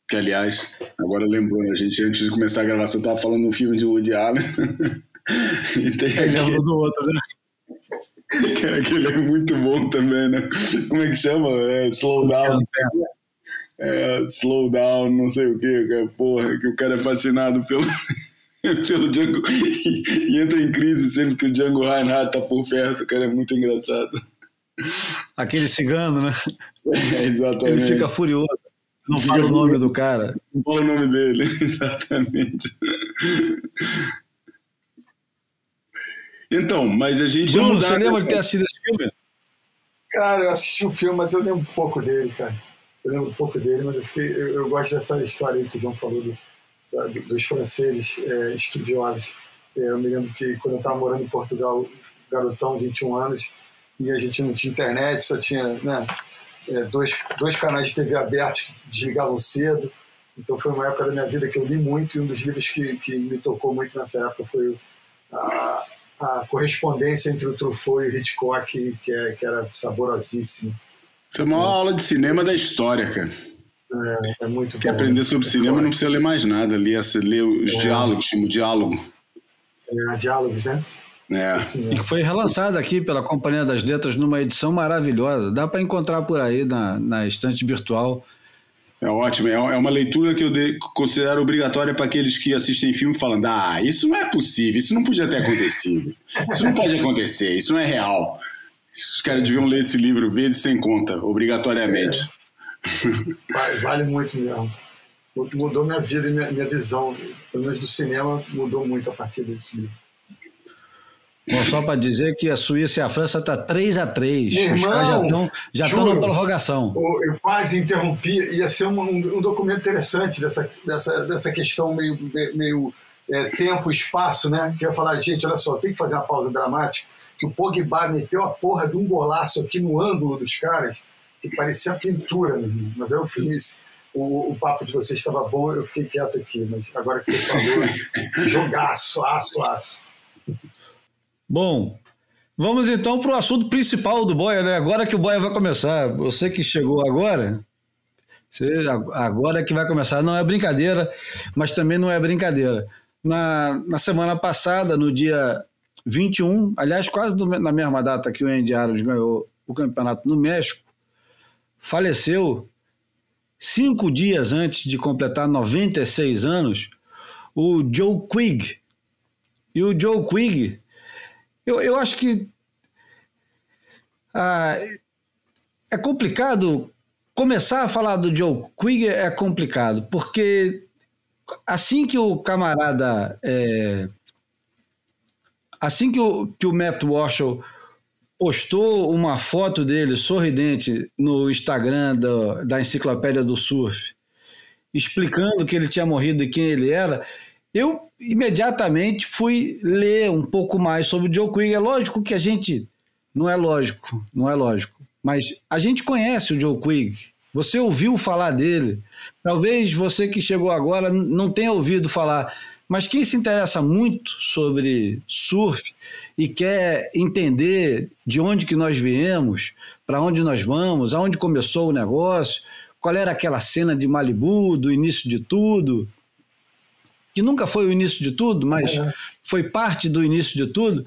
Que, aliás, agora lembrou, a gente antes de começar a gravação estava falando um filme de Woody Allen. e tem aqui... lembrou do outro, né? Cara, aquele é muito bom também, né? Como é que chama? É, slow down. É, slow down, não sei o que, cara. Porra, que o cara é fascinado pelo, pelo Django e, e, entra em crise sempre que o Django Reinhardt tá por perto, cara, é muito engraçado. Aquele cigano, né? É, exatamente. Ele fica furioso. Não fala o nome do cara. Não fala o nome dele, exatamente. Então, mas a gente. Bruno, você lembra de ter assistido esse filme? Cara, eu assisti o um filme, mas eu lembro um pouco dele, cara. Eu lembro um pouco dele, mas eu, fiquei, eu, eu gosto dessa história aí que o João falou do, da, dos franceses é, estudiosos. É, eu me lembro que quando eu estava morando em Portugal, garotão, 21 anos, e a gente não tinha internet, só tinha né, é, dois, dois canais de TV abertos que desligavam cedo. Então foi uma época da minha vida que eu li muito e um dos livros que, que me tocou muito nessa época foi a, a correspondência entre o Truffaut e o Hitchcock, que, é, que era saborosíssimo. Isso é uma aula de cinema da história, cara. É, é muito Quer bom. aprender sobre É cinema, não precisa ler mais nada. Ler, ler os diálogos, chama o diálogo. É, diálogos, né? É. Assim, E que foi relançada aqui pela Companhia das Letras numa edição maravilhosa. Dá para encontrar por aí na, na estante virtual. É ótimo. É é uma leitura que eu de- considero obrigatória para aqueles que assistem filme falando: ah, isso não é possível, isso não podia ter acontecido. Isso não pode acontecer, isso não é real. Os caras deviam ler esse livro verde sem conta, obrigatoriamente. va- vale muito mesmo. Mudou minha vida e minha, minha visão, pelo menos do cinema, mudou muito a partir desse livro. Bom, só para dizer que a Suíça e a França tá 3 a 3 Meu Os caras já irmão, estão já estão na prorrogação. Eu quase interrompi, ia ser um, um- um documento interessante dessa, dessa, dessa questão meio, meio é, tempo, espaço, né? Que eu ia falar, gente, olha só, tem que fazer uma pausa dramática, que o Pogba meteu a porra de um golaço aqui no ângulo dos caras, que parecia pintura, meu irmão. mas aí eu fiz. O, o papo de vocês estava bom, eu fiquei quieto aqui, mas agora que você falou, jogaço, aço, aço. Bom, vamos então para o assunto principal do Boia, né? Agora que o Boia vai começar. Você que chegou agora, você, agora que vai começar. Não é brincadeira, mas também não é brincadeira. Na, na semana passada, no dia 21, aliás, quase no- na mesma data que o Andy Arons ganhou o campeonato no México, faleceu cinco dias antes de completar 96 anos o Joe Quigg. E o Joe Quigg eu, eu acho que ah, é complicado começar a falar do Joe Quigg é complicado, porque assim que o camarada é, assim que o, que o Matt Walsh postou uma foto dele sorridente no Instagram da, da Enciclopédia do Surf, explicando que ele tinha morrido e quem ele era, eu imediatamente fui ler um pouco mais sobre o Joe Quigg. É lógico que a gente. Não é lógico, não é lógico. Mas a gente conhece o Joe Quigg. Você ouviu falar dele. Talvez você que chegou agora não tenha ouvido falar. Mas quem se interessa muito sobre surf e quer entender de onde que nós viemos, para onde nós vamos, aonde começou o negócio, qual era aquela cena de Malibu, do início de tudo, que nunca foi o início de tudo, mas foi parte do início de tudo.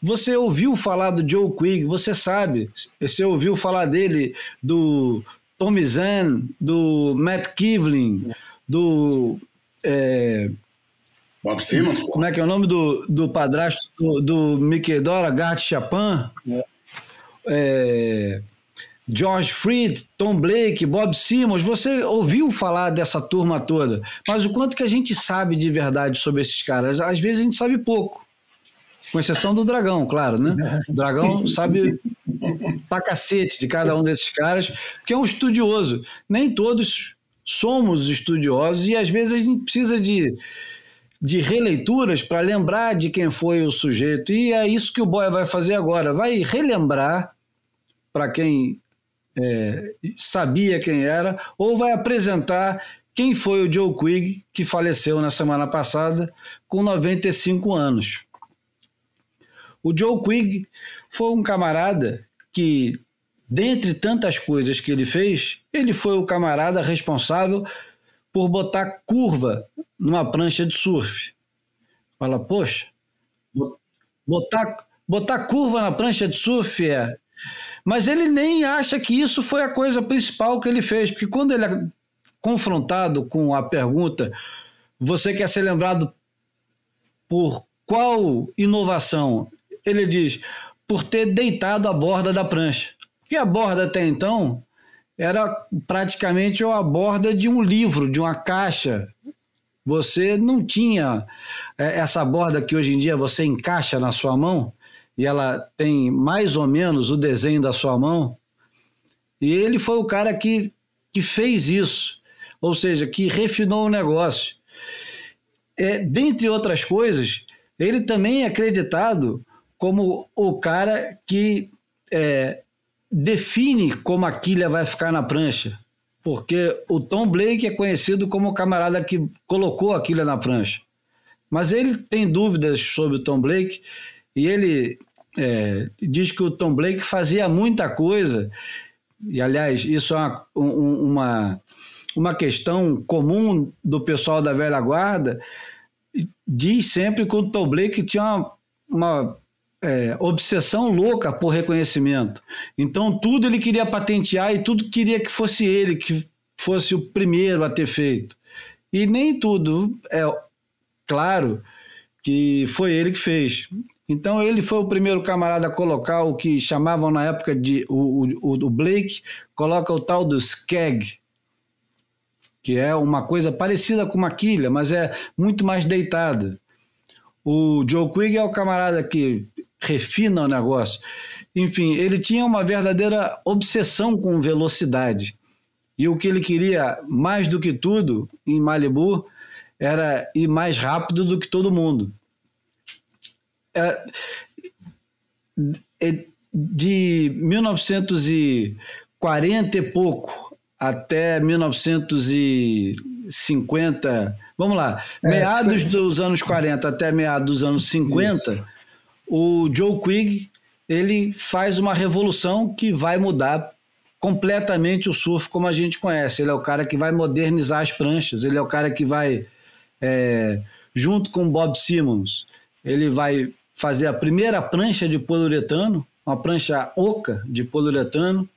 Você ouviu falar do Joe Quigg, você sabe. Você ouviu falar dele, do Tommy Zahn, do Matt Kivlin, do. é, Bob Simmons, pô. como é que é o nome do, do padrasto do, do Mickey Dora, Gart Chapin? É, George Fried, Tom Blake, Bob Simmons, você ouviu falar dessa turma toda, mas o quanto que a gente sabe de verdade sobre esses caras? Às vezes a gente sabe pouco, com exceção do Dragão, claro, né? O Dragão sabe pra cacete de cada um desses caras, porque é um estudioso. Nem todos somos estudiosos e às vezes a gente precisa de, de releituras para lembrar de quem foi o sujeito. E é isso que o Boia vai fazer agora. Vai relembrar para quem é, sabia quem era, ou vai apresentar quem foi o Joe Quigg, que faleceu na semana passada com 95 anos. O Joe Quigg foi um camarada que, dentre tantas coisas que ele fez, ele foi o camarada responsável por botar curva numa prancha de surf. Fala, poxa, botar, botar curva na prancha de surf é. Mas ele nem acha que isso foi a coisa principal que ele fez, porque quando ele é confrontado com a pergunta: você quer ser lembrado por qual inovação? Ele diz: por ter deitado a borda da prancha. Porque a borda até então era praticamente a borda de um livro, de uma caixa. Você não tinha é, essa borda que hoje em dia você encaixa na sua mão e ela tem mais ou menos o desenho da sua mão. E ele foi o cara que, que fez isso, ou seja, que refinou o negócio. É, dentre outras coisas, ele também é acreditado como o cara que é, define como a quilha vai ficar na prancha. porque o Tom Blake é conhecido como o camarada que colocou aquilo na prancha. Mas ele tem dúvidas sobre o Tom Blake e ele é, diz que o Tom Blake fazia muita coisa, e aliás, isso é uma, uma, uma questão comum do pessoal da velha guarda, diz sempre que o Tom Blake tinha uma, uma é, obsessão louca por reconhecimento. Então, tudo ele queria patentear e tudo queria que fosse ele, que fosse o primeiro a ter feito. E nem tudo é claro que foi ele que fez. Então ele foi o primeiro camarada a colocar o que chamavam na época de o, o, o Blake coloca o tal do skeg, que é uma coisa parecida com uma quilha, mas é muito mais deitada. O Joe Quigg é o camarada que refina o negócio. Enfim, ele tinha uma verdadeira obsessão com velocidade. E o que ele queria mais do que tudo em Malibu era ir mais rápido do que todo mundo. É, é de 1940 e pouco até 1950, vamos lá, é, meados dos anos 40 até meados dos anos 50, Isso. O Joe Quigg ele faz uma revolução que vai mudar completamente o surf como a gente conhece. Ele é o cara que vai modernizar as pranchas, ele é o cara que vai, é, junto com Bob Simmons, ele vai fazer a primeira prancha de poliuretano, uma prancha oca de poliuretano.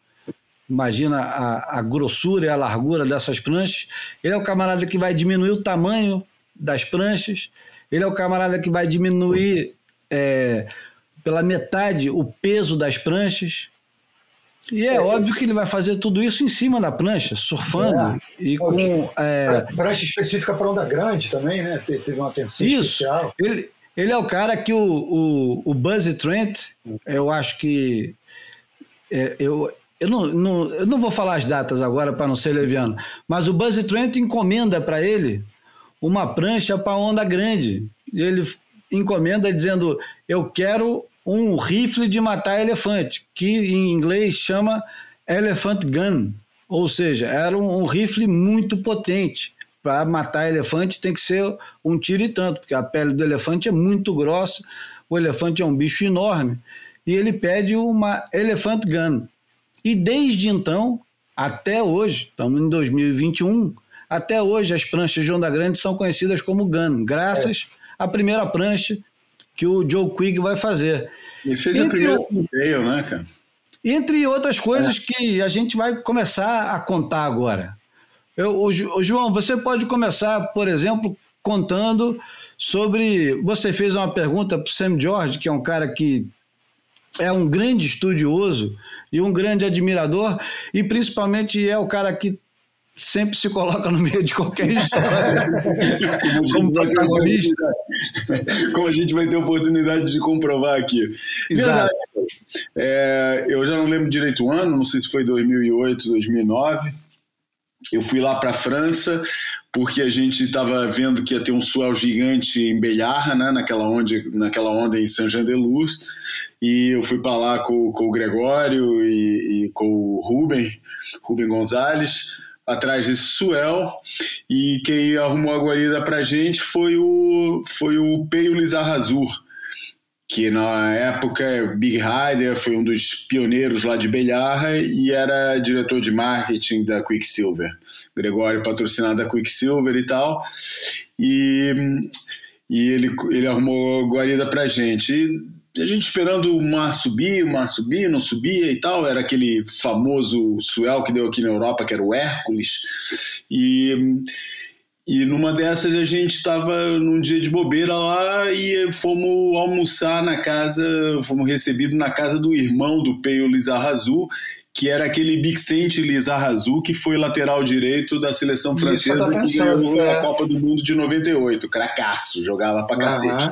Imagina a, a grossura e a largura dessas pranchas. Ele é o camarada que vai diminuir o tamanho das pranchas. Ele é o camarada que vai diminuir é, pela metade o peso das pranchas. E é, é, óbvio que ele vai fazer tudo isso em cima da prancha, surfando é. e com. É, prancha específica para onda grande também, né? Teve uma atenção isso. especial. Ele, ele é o cara que o, o, o Buzz Trent, eu acho que. É, eu, eu, não, não, eu não vou falar as datas agora para não ser leviano, mas o Buzz Trent encomenda para ele uma prancha para onda grande. E ele encomenda dizendo: Eu quero um rifle de matar elefante, que em inglês chama Elephant Gun, ou seja, era um, um rifle muito potente para matar elefante tem que ser um tiro e tanto, porque a pele do elefante é muito grossa, o elefante é um bicho enorme, e ele pede uma Elephant Gun. E desde então, até hoje, estamos em 2021, até hoje as pranchas de onda grande são conhecidas como Gun, graças é. À primeira prancha que o Joe Quigg vai fazer. Ele fez Entre a primeira o... né, cara? Entre outras coisas é. que a gente vai começar a contar agora. Eu, o, o João, você pode começar, por exemplo, contando sobre. Você fez uma pergunta para o Sam George, que é um cara que é um grande estudioso e um grande admirador, e principalmente é o cara que sempre se coloca no meio de qualquer história como protagonista. Como a gente vai ter oportunidade de comprovar aqui. Exato. É, eu já não lembro direito o ano, não sei se foi 2008, 2009 eu fui lá para a França porque a gente estava vendo que ia ter um swell gigante em Bellarra, né, naquela, onda, naquela onda em Saint-Jean-de-Luz, e eu fui para lá com, com, o Gregório e, e, com o Ruben, Ruben Gonzalez, atrás desse swell, e quem arrumou a guarida para a gente foi o, foi o Peio Lizarrazur, que na época Big Rider foi um dos pioneiros lá de Belharra e era diretor de marketing da Quicksilver. Gregório patrocinado da Quicksilver e tal. E, e ele, ele arrumou guarida pra gente. E a gente esperando o mar subir, o mar subir, não subia e tal. Era aquele famoso swell que deu aqui na Europa, que era o Hércules. E e numa dessas a gente estava num dia de bobeira lá e fomos almoçar na casa, fomos recebidos na casa do irmão do Peio Lizarrazu, que era aquele Bixente Lizarrazu, que foi lateral direito da seleção francesa que ganhou é. a Copa do Mundo de 98. Cracaço, jogava pra cacete.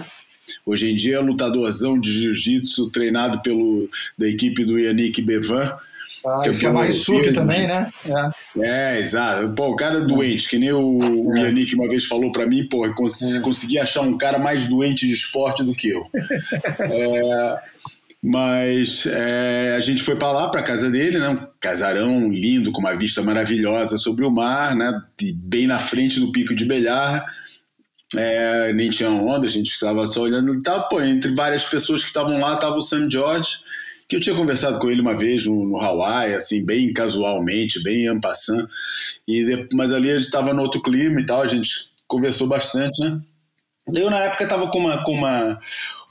Hoje em dia é lutadorzão de jiu-jitsu, treinado pelo, da equipe do Yannick Bevan ah, que é mais sub também, né? É. é. exato. Pô, o cara é doente, que nem o, o é. Yannick uma vez falou para mim, pô, cons é. consegui achar um cara mais doente de esporte do que eu. é, Mas é, a gente foi para lá, para casa dele, né? Um casarão lindo, com uma vista maravilhosa sobre o mar, né? E bem na frente do Pico de Belhar. É, nem tinha onda, a gente estava só olhando e tal. Pô, entre várias pessoas que estavam lá, estava o Sam George, que eu tinha conversado com ele uma vez no, no Hawaii, assim, bem casualmente, bem ampassando. E mas ali ele estava no outro clima e tal, a gente conversou bastante, né? Eu na época estava com uma, com uma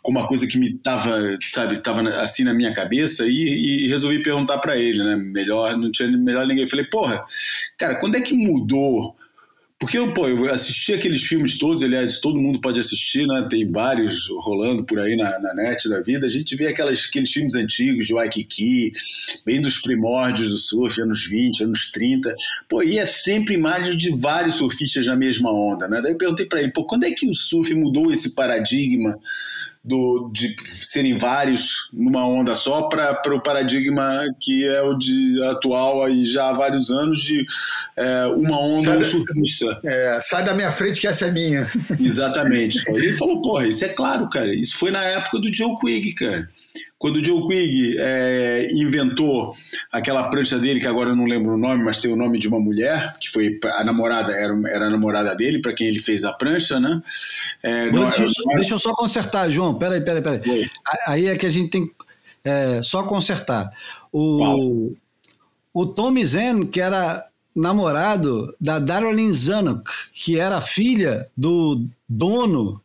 com uma coisa que me tava, sabe, tava assim na minha cabeça e, e resolvi perguntar para ele, né? Melhor, não tinha melhor ninguém. Falei, porra, cara, quando é que mudou porque eu, pô, eu assisti aqueles filmes todos, aliás, todo mundo pode assistir, né? Tem vários rolando por aí na, na net da vida. A gente vê aquelas, aqueles filmes antigos de Waikiki, bem dos primórdios do surf, anos 20, anos 30. Pô, e é sempre imagem de vários surfistas na mesma onda, né? Daí eu perguntei para ele, pô, quando é que o surf mudou esse paradigma do, de serem vários numa onda só para o paradigma que é o de atual aí já há vários anos de é, uma onda sai surfista. É, sai da minha frente que essa é minha. Exatamente. Ele falou, porra, isso é claro, cara. Isso foi na época do Joe Quigg, cara. Quando o Joe Quigg é, inventou aquela prancha dele, que agora eu não lembro o nome, mas tem o nome de uma mulher, que foi a namorada, era, era a namorada dele, para quem ele fez a prancha, né? É, não, deixa, eu, deixa, eu, só consertar, João, peraí, peraí, peraí. Oi. Aí é que a gente tem é, só consertar. O, o Tommy Zen, que era namorado da Darlene Zanuck, que era filha do dono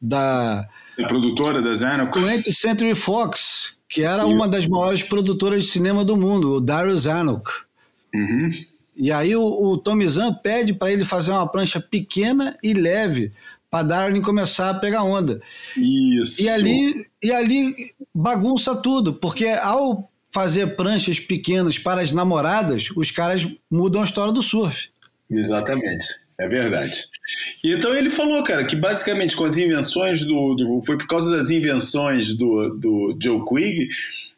da a produtora da Zanuck. 20th Century Fox, que era Isso. uma das maiores produtoras de cinema do mundo, o Daryl Zanuck. Uhum. E aí o, o Tommy Zahn pede para ele fazer uma prancha pequena e leve para Darwin começar a pegar onda. Isso. E ali, e ali bagunça tudo, porque ao fazer pranchas pequenas para as namoradas, os caras mudam a história do surf. Exatamente, é verdade. Então ele falou, cara, que basicamente com as invenções do, do foi por causa das invenções do, do Joe Quigg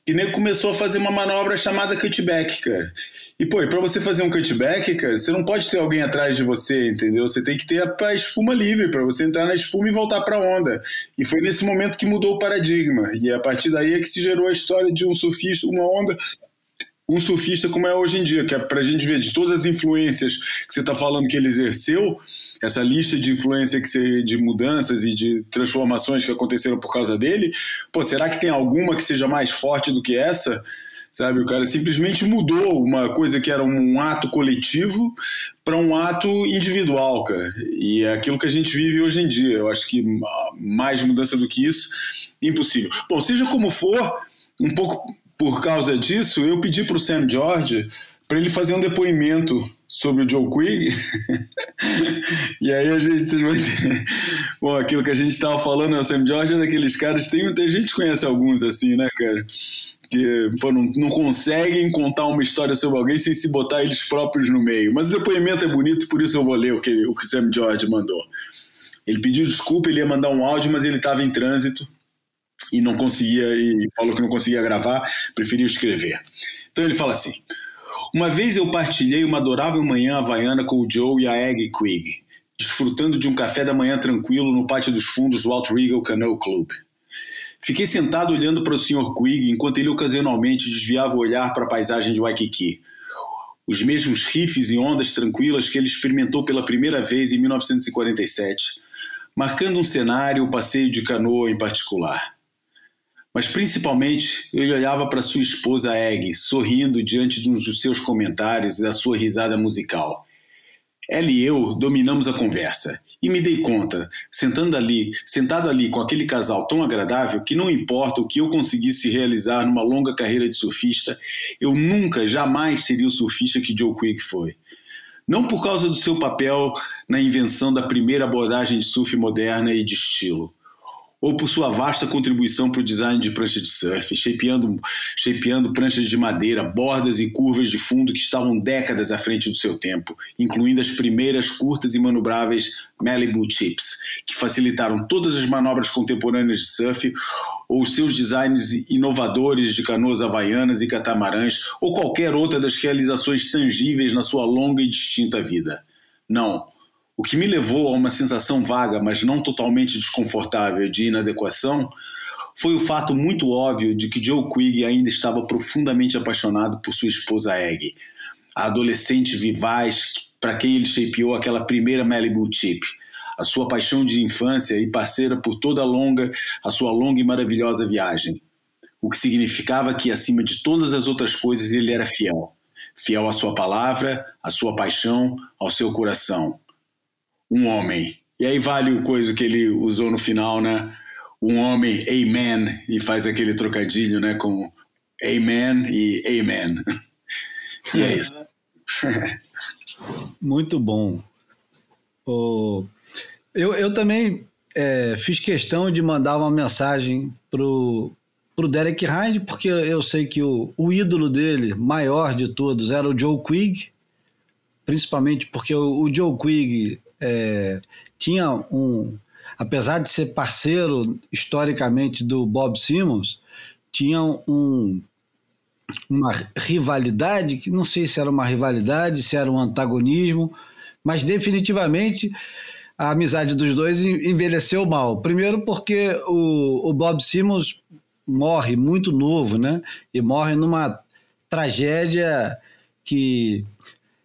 que nem começou a fazer uma manobra chamada cutback, cara. E pô, para você fazer um cutback, cara, você não pode ter alguém atrás de você, entendeu? Você tem que ter a, a espuma livre para você entrar na espuma e voltar para onda. E foi nesse momento que mudou o paradigma. E a partir daí é que se gerou a história de um surfista, uma onda um surfista como é hoje em dia, que é para a gente ver de todas as influências que você está falando que ele exerceu, essa lista de influência que você, de mudanças e de transformações que aconteceram por causa dele, pô, será que tem alguma que seja mais forte do que essa? Sabe, o cara simplesmente mudou uma coisa que era um ato coletivo para um ato individual, cara. E é aquilo que a gente vive hoje em dia. Eu acho que mais mudança do que isso, impossível. Bom, seja como for, um pouco por causa disso, eu pedi para o Sam George para ele fazer um depoimento sobre o Joe Quigg. e aí a gente, vocês vão ter... Bom, aquilo que a gente estava falando, né, o Sam George é daqueles caras, tem, a gente conhece alguns assim, né, cara? Que pô, não, não conseguem contar uma história sobre alguém sem se botar eles próprios no meio. Mas o depoimento é bonito, por isso eu vou ler o que o, que o Sam George mandou. Ele pediu desculpa, ele ia mandar um áudio, mas ele estava em trânsito e não conseguia, e falou que não conseguia gravar, preferiu escrever. Então ele fala assim: uma vez eu partilhei uma adorável manhã havaiana com o Joe e a Egg Quigg, desfrutando de um café da manhã tranquilo no pátio dos fundos do Alt Regal Canoe Club. Fiquei sentado olhando para o Sr. Quigg enquanto ele ocasionalmente desviava o olhar para a paisagem de Waikiki. Os mesmos riffs e ondas tranquilas que ele experimentou pela primeira vez em 1947, marcando um cenário, o passeio de canoa em particular. Mas principalmente ele olhava para sua esposa Egg, sorrindo diante de um dos seus comentários e da sua risada musical. Ela e eu dominamos a conversa e me dei conta, sentando ali, sentado ali com aquele casal tão agradável, que não importa o que eu conseguisse realizar numa longa carreira de surfista, eu nunca, jamais seria o surfista que Joe Quick foi. Não por causa do seu papel na invenção da primeira abordagem de surf moderna e de estilo, ou por sua vasta contribuição para o design de prancha de surf, shapeando, shapeando pranchas de madeira, bordas e curvas de fundo que estavam décadas à frente do seu tempo, incluindo as primeiras curtas e manobráveis Malibu Chips, que facilitaram todas as manobras contemporâneas de surf, ou seus designs inovadores de canoas havaianas e catamarãs, ou qualquer outra das realizações tangíveis na sua longa e distinta vida. Não, o que me levou a uma sensação vaga, mas não totalmente desconfortável de inadequação, foi o fato muito óbvio de que Joe Quigg ainda estava profundamente apaixonado por sua esposa Egg, a adolescente vivaz para quem ele shapeou aquela primeira Malibu Chip, a sua paixão de infância e parceira por toda a longa, a sua longa e maravilhosa viagem. O que significava que acima de todas as outras coisas ele era fiel, fiel à sua palavra, à sua paixão, ao seu coração. Um homem. E aí vale o coisa que ele usou no final, né? Um homem, amen, e faz aquele trocadilho, né, com amen e amen. E é isso. Muito bom. O... Eu, eu também é, fiz questão de mandar uma mensagem pro, pro Derek Hind, porque eu sei que o, o ídolo dele, maior de todos, era o Joe Quigg, principalmente porque o, o Joe Quigg é, tinha um, apesar de ser parceiro historicamente do Bob Simmons, tinha um, uma rivalidade, que não sei se era uma rivalidade, se era um antagonismo, mas definitivamente a amizade dos dois envelheceu mal. Primeiro porque o, o Bob Simmons morre muito novo, né? E morre numa tragédia que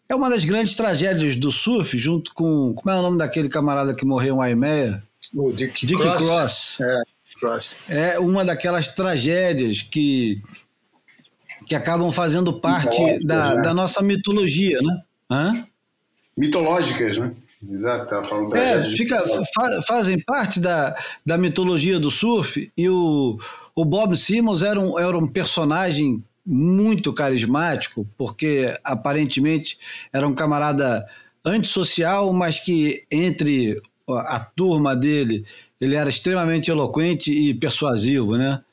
é uma das grandes tragédias do surf, junto com. Como é o nome daquele camarada que morreu em Waimea? O Dick, Dick Cross. Cross. É, Cross. É uma daquelas tragédias que, que acabam fazendo parte da, né? da nossa mitologia, né? Hã? Mitológicas, né? Exato, estava falando É, fica, fa- fazem parte da, da mitologia do surf e o, o Bob Simmons era um, era um personagem muito carismático, porque aparentemente era um camarada antissocial, mas que entre a turma dele ele era extremamente eloquente e persuasivo, né?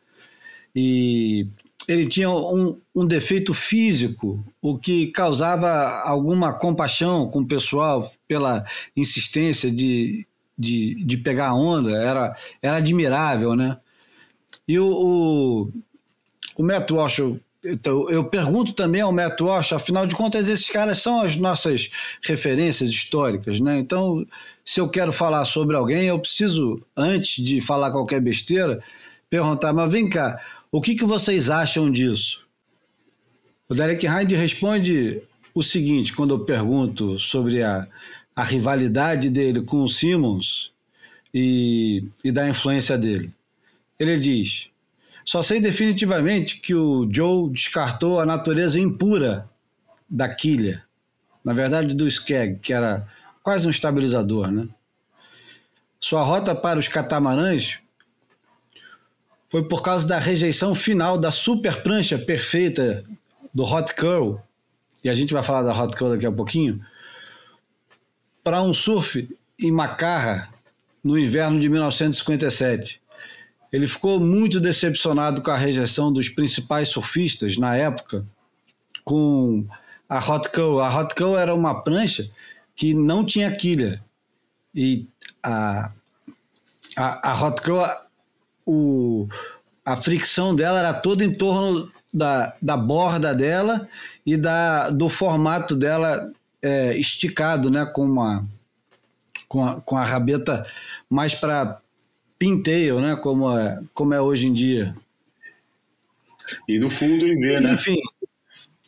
E ele tinha um, um defeito físico, o que causava alguma compaixão com o pessoal pela insistência de, de, de pegar a onda, era, era admirável, né? E o, o, o Matt Walsh, então, eu pergunto também ao Matt Walsh, afinal de contas, esses caras são as nossas referências históricas, né? Então, se eu quero falar sobre alguém, eu preciso, antes de falar qualquer besteira, perguntar, mas vem cá, o que, que vocês acham disso? O Derek Hind responde o seguinte, quando eu pergunto sobre a, a rivalidade dele com o Simmons e, e da influência dele. Ele diz: Só sei definitivamente que o Joe descartou a natureza impura da quilha, na verdade do skeg, que era quase um estabilizador, né? Sua rota para os catamarãs foi por causa da rejeição final da super prancha perfeita do Hot Curl, e a gente vai falar da Hot Curl daqui a pouquinho, para um surf em Macarra no inverno de 1957. Ele ficou muito decepcionado com a rejeição dos principais surfistas na época com a Hot Curl. A Hot Curl era uma prancha que não tinha quilha. E a, a, a Hot Curl, o, a fricção dela era toda em torno da, da borda dela e da, do formato dela é, esticado, né, com, uma, com, a, com a rabeta mais para pintail, né, como é, como é hoje em dia. E do fundo em V, né? Enfim.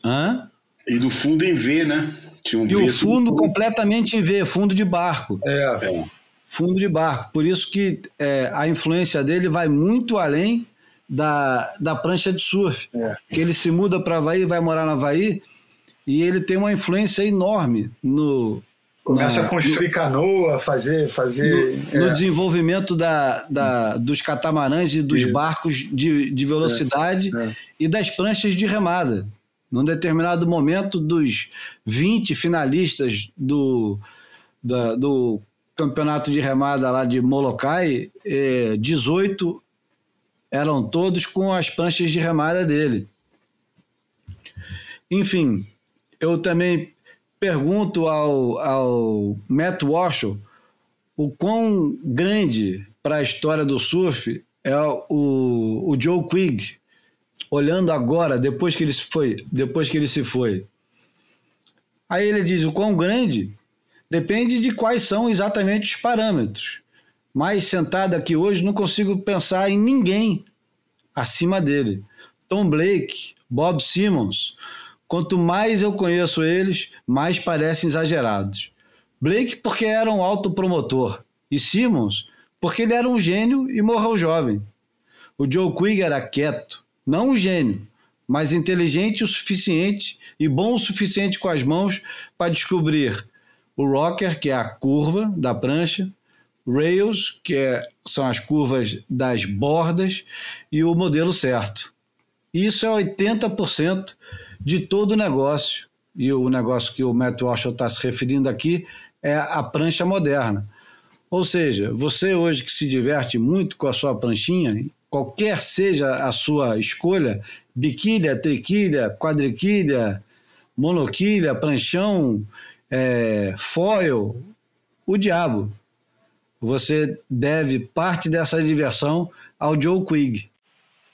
Hã? E do fundo em V, né? Tinha um E V o fundo completamente em V, fundo de barco. É, Fundo de barco. Por isso que é, a influência dele vai muito além da, da prancha de surf. É. Que ele se muda para Havaí, vai morar na Havaí, e ele tem uma influência enorme no, começa na- a construir canoa, fazer. fazer no é, desenvolvimento da, da- dos catamarãs e dos Isso. barcos de, de velocidade É, é. e das pranchas de remada. Num determinado momento, dos 20 finalistas do, da- do campeonato de remada lá de Molokai, eh, 18 eram todos com as pranchas de remada dele. Enfim, eu também pergunto ao, ao Matt Walsh o quão grande para a história do surf é o, o Joe Quigg, olhando agora, depois que ele se foi, depois que ele se foi. Aí ele diz o quão grande depende de quais são exatamente os parâmetros. Mas sentado aqui hoje não consigo pensar em ninguém acima dele. Tom Blake, Bob Simmons. Quanto mais eu conheço eles, mais parecem exagerados. Blake, porque era um autopromotor, e Simmons, porque ele era um gênio e morreu jovem. O Joe Quigg era quieto, não um gênio, mas inteligente o suficiente e bom o suficiente com as mãos para descobrir o rocker, que é a curva da prancha, rails, que é, são as curvas das bordas, e o modelo certo. Isso é 80% de todo o negócio. E o negócio que o Matt Walsh está se referindo aqui é a prancha moderna. Ou seja, você hoje que se diverte muito com a sua pranchinha, qualquer seja a sua escolha, biquília, triquilha, quadriquilha, monoquilha, pranchão, é, foil, o diabo. Você deve parte dessa diversão ao Joe Quigg.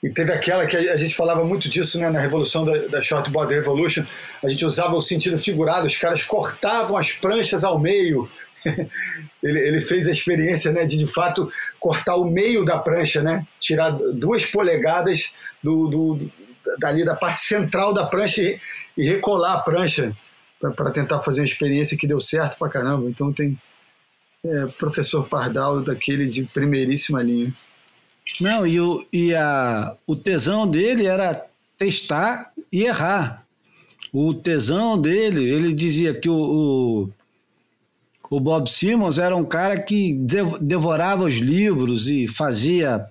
E teve aquela que a gente falava muito disso né, na revolução da, da Shortboard Revolution. A gente usava o sentido figurado, os caras cortavam as pranchas ao meio. ele, ele, fez a experiência né, de, de fato, cortar o meio da prancha, né? tirar duas polegadas do, do, dali da parte central da prancha e, e recolar a prancha para tentar fazer uma experiência que deu certo para caramba. Então tem é, professor Pardal daquele de primeiríssima linha. Não, e, o, e a, o tesão dele era testar e errar. O tesão dele, ele dizia que o, o, o Bob Simmons era um cara que devorava os livros e fazia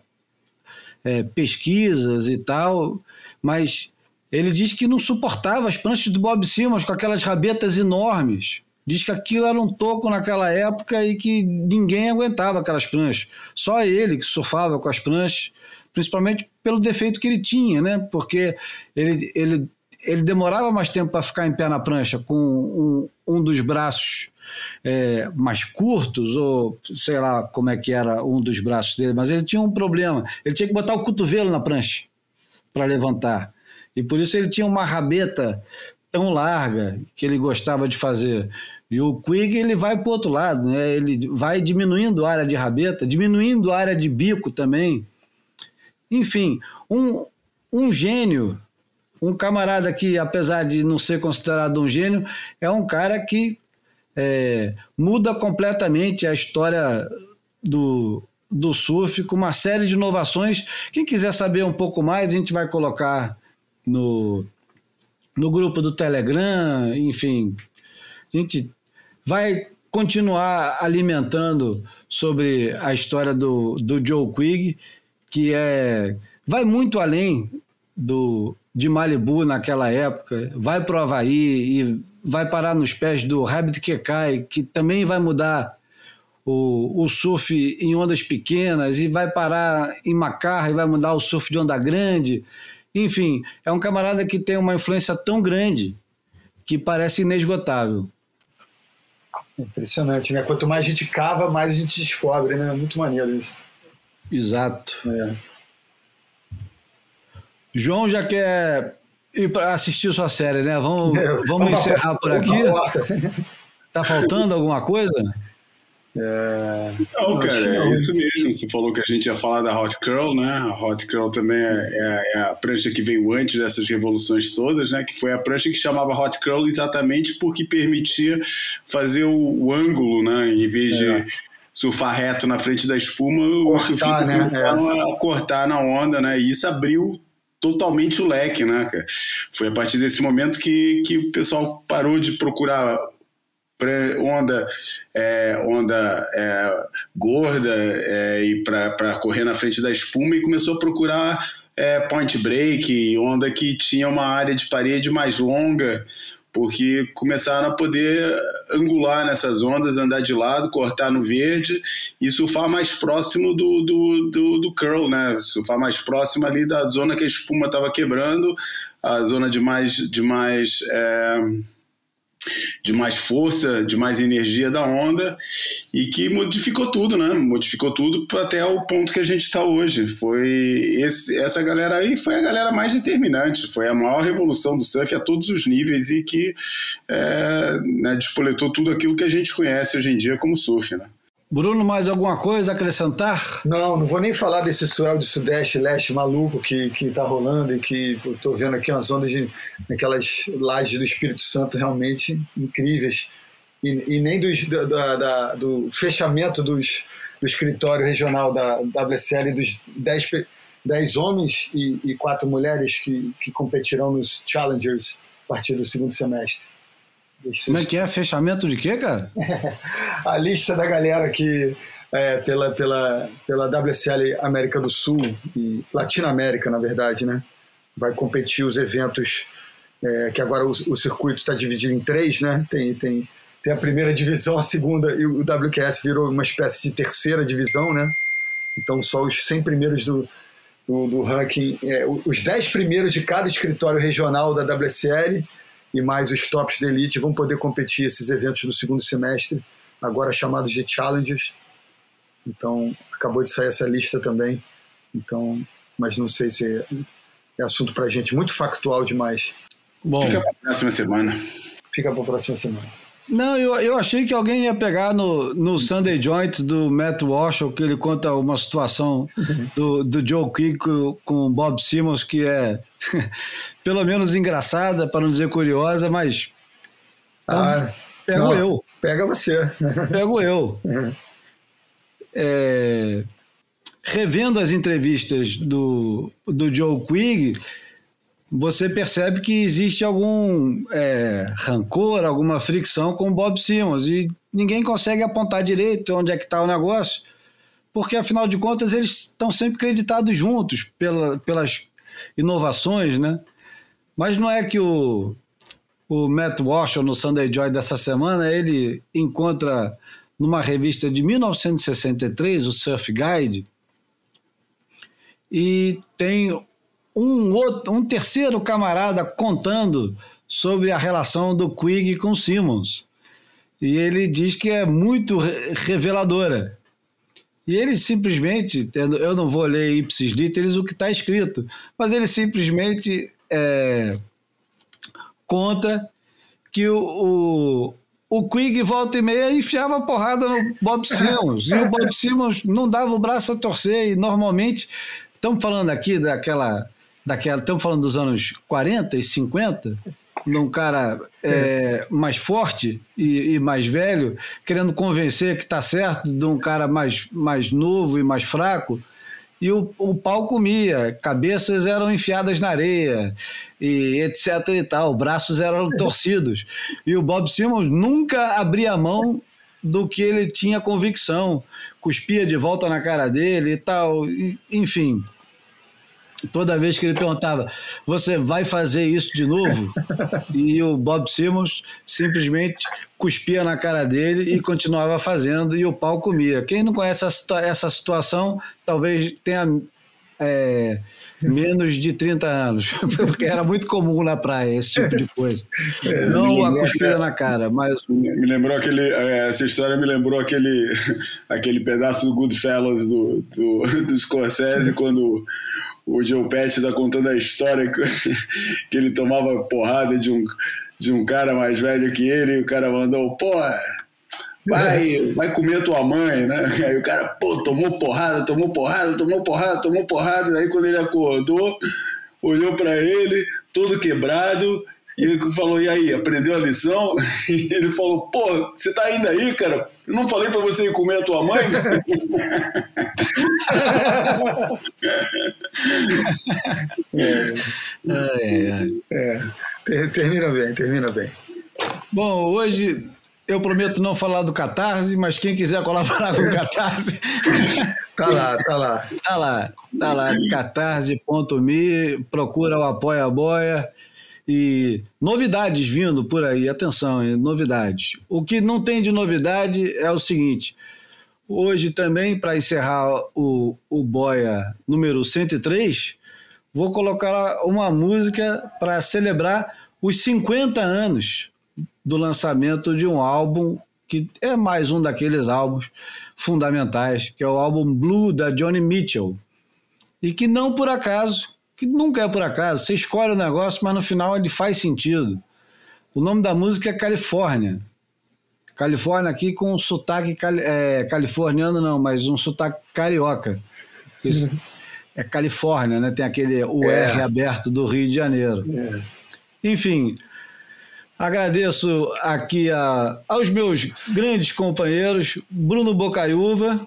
é, pesquisas e tal, mas ele diz que não suportava as pranchas do Bob Simmons com aquelas rabetas enormes. Diz que aquilo era um toco naquela época e que ninguém aguentava aquelas pranchas. Só ele que surfava com as pranchas, principalmente pelo defeito que ele tinha, né? Porque ele, ele, ele demorava mais tempo para ficar em pé na prancha com um, um dos braços é, mais curtos, ou sei lá como é que era um dos braços dele, mas ele tinha um problema. Ele tinha que botar o cotovelo na prancha para levantar. E por isso ele tinha uma rabeta tão larga que ele gostava de fazer. E o Quig ele vai para o outro lado, né? ele vai diminuindo a área de rabeta, diminuindo a área de bico também. Enfim, um, um gênio, um camarada que, apesar de não ser considerado um gênio, é um cara que é, muda completamente a história do, do surf com uma série de inovações. Quem quiser saber um pouco mais, a gente vai colocar no, no grupo do Telegram, enfim. A gente vai continuar alimentando sobre a história do, do Joe Quigg, que é vai muito além do de Malibu naquela época, vai para o Havaí e vai parar nos pés do Rabbit Kekai, que também vai mudar o, o surf em ondas pequenas e vai parar em Macarra e vai mudar o surf de onda grande. Enfim, é um camarada que tem uma influência tão grande que parece inesgotável. Impressionante, né? Quanto mais a gente cava, mais a gente descobre, né? Muito maneiro isso. Exato. É. João já quer ir para assistir sua série, né? Vamos, é, vamos encerrar por aqui. Tá faltando alguma coisa? É... Não, cara, é isso mesmo. Você falou que a gente ia falar da Hot Curl, né? A Hot Curl também é, é, é, a prancha que veio antes dessas revoluções todas, né? Que foi a prancha que chamava Hot Curl exatamente porque permitia fazer o, o ângulo, né? Em vez de é. surfar reto na frente da espuma, cortar, o surfista né? a cortar na onda, né? E isso abriu totalmente o leque, né, cara? Foi a partir desse momento que, que o pessoal parou de procurar onda é, onda é, gorda é, e para correr na frente da espuma e começou a procurar é, point break, onda que tinha uma área de parede mais longa, porque começaram a poder angular nessas ondas, andar de lado, cortar no verde e surfar mais próximo do, do, do, do curl, né? Surfar mais próximo ali da zona que a espuma estava quebrando, a zona de mais, de mais é, de mais força, de mais energia da onda e que modificou tudo, né? Modificou tudo até o ponto que a gente está hoje. Foi esse, essa galera aí foi a galera mais determinante, foi a maior revolução do surf a todos os níveis e que é, né, despoletou tudo aquilo que a gente conhece hoje em dia como surf, né? Bruno, mais alguma coisa a acrescentar? Não, não vou nem falar desse suel de sudeste, leste maluco que, que tá rolando e que eu vendo aqui umas ondas de aquelas lajes do Espírito Santo realmente incríveis. E, e nem dos, da, da- da- do fechamento dos, do escritório regional da WSL dos 10, pe- 10 homens e, e quatro mulheres que, que competirão nos Challengers a partir do segundo semestre. Como é que é? Fechamento de quê, cara? a lista da galera que é, pela, pela, pela WSL América do Sul e Latinoamérica, na verdade, né? Vai competir os eventos é, que agora o, o circuito está dividido em três, né? Tem, tem, tem a primeira divisão, a segunda e o WQS virou uma espécie de terceira divisão, né? Então só os 100 primeiros do, do, do ranking, é, os 10 primeiros de cada escritório regional da WSL e mais os tops da elite vão poder competir esses eventos do segundo semestre, agora chamados de challenges. Então, acabou de sair essa lista também. Então, mas não sei se é, é assunto para gente muito factual demais. Bom, Fica pra próxima semana. Fica para a próxima semana. não, eu, eu achei que alguém ia pegar no, no Sunday Joint do Matt Walsh, que ele conta uma situação do, do Joe Quick com, com o Bob Simmons, que é pelo menos engraçada, para não dizer curiosa, mas Ah, pego não, eu. Pega você. Pego eu. É, revendo as entrevistas do, do Joe Quigg, você percebe que existe algum é, rancor, alguma fricção com o Bob Simmons e ninguém consegue apontar direito onde é que está o negócio, porque afinal de contas eles estão sempre creditados juntos pela, pelas inovações, né? Mas não é que o, o Matt Walsh, no Sunday Joy dessa semana, ele encontra numa revista de 1963, o Surf Guide, e tem um, outro, um terceiro camarada contando sobre a relação do Quigg com Simmons. E ele diz que é muito re- reveladora. E ele simplesmente, eu não vou ler ipsis literis o que está escrito, mas ele simplesmente é, conta que o, o, o Quigg volta e meia enfiava porrada no Bob Simmons. e o Bob Simmons não dava o braço a torcer. E normalmente, estamos falando aqui daquela. daquela estamos falando dos anos 40 e 50, num cara é, mais forte e, e mais velho, querendo convencer que está certo de um cara mais, mais novo e mais fraco. E o, o pau comia, cabeças eram enfiadas na areia, e etc e tal, braços eram torcidos. E o Bob Simmons nunca abria a mão do que ele tinha convicção, cuspia de volta na cara dele e tal, enfim. Toda vez que ele perguntava, você vai fazer isso de novo? E o Bob Simmons simplesmente cuspia na cara dele e continuava fazendo, e o pau comia. Quem não conhece essa, situa- essa situação, talvez tenha é, menos de 30 anos, porque era muito comum na praia esse tipo de coisa. Não a cuspida na cara, mas Me lembrou aquele. eh, Essa história me lembrou aquele, aquele pedaço do Goodfellas do, do, do Scorsese, quando o Joe Pesci está contando a história que, que ele tomava porrada de um, de um cara mais velho que ele, e o cara mandou, pô, vai, vai comer tua mãe, né? Aí o cara, pô, tomou porrada, tomou porrada, tomou porrada, tomou porrada. Aí quando ele acordou, olhou para ele, todo quebrado, e ele falou: E aí, aprendeu a lição? E ele falou: Pô, você tá ainda aí, cara? Eu não falei para você ir comer a tua mãe? é, é. É, ter- termina bem, termina bem. Bom, hoje eu prometo não falar do Catarse, mas quem quiser colaborar com o Catarse, Tá lá, tá lá. tá lá, tá lá, catarse.me, procura o Apoia Boia e novidades vindo por aí, atenção, novidades. O que não tem de novidade é o seguinte, hoje também, para encerrar o, o Boia número 103, vou colocar uma música para celebrar os 50 anos do lançamento de um álbum que é mais um daqueles álbuns fundamentais, que é o álbum Blue da Johnny Mitchell. E que não por acaso, que nunca é por acaso, você escolhe o negócio, mas no final ele faz sentido. O nome da música é Califórnia. Califórnia aqui com um sotaque cali- é, californiano, não, mas um sotaque carioca. Isso é Califórnia, né? Tem aquele o É. R aberto do Rio de Janeiro. Enfim, agradeço aqui a- aos meus grandes companheiros, Bruno Bocaiúva,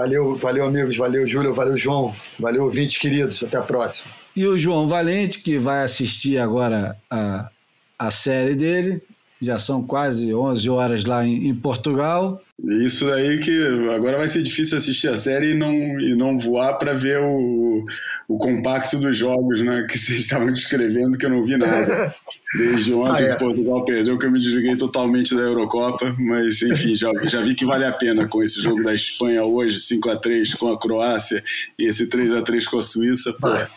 Valeu, valeu, amigos. Valeu, Júlio. Valeu, João. Valeu, ouvintes queridos. Até a próxima. e o João Valente, que vai assistir agora a, a série dele. Já são quase 11 horas lá em, em Portugal. Isso aí que agora vai ser difícil assistir a série e não, e não voar para ver o, o compacto dos jogos né, que vocês estavam descrevendo, que eu não vi nada. Desde ontem Ah, é. que Portugal perdeu, que eu me desliguei totalmente da Eurocopa, mas enfim, já, já vi que vale a pena com esse jogo da Espanha hoje, 5 a 3 com a Croácia e esse 3 a 3 com a Suíça. Pô, Vai.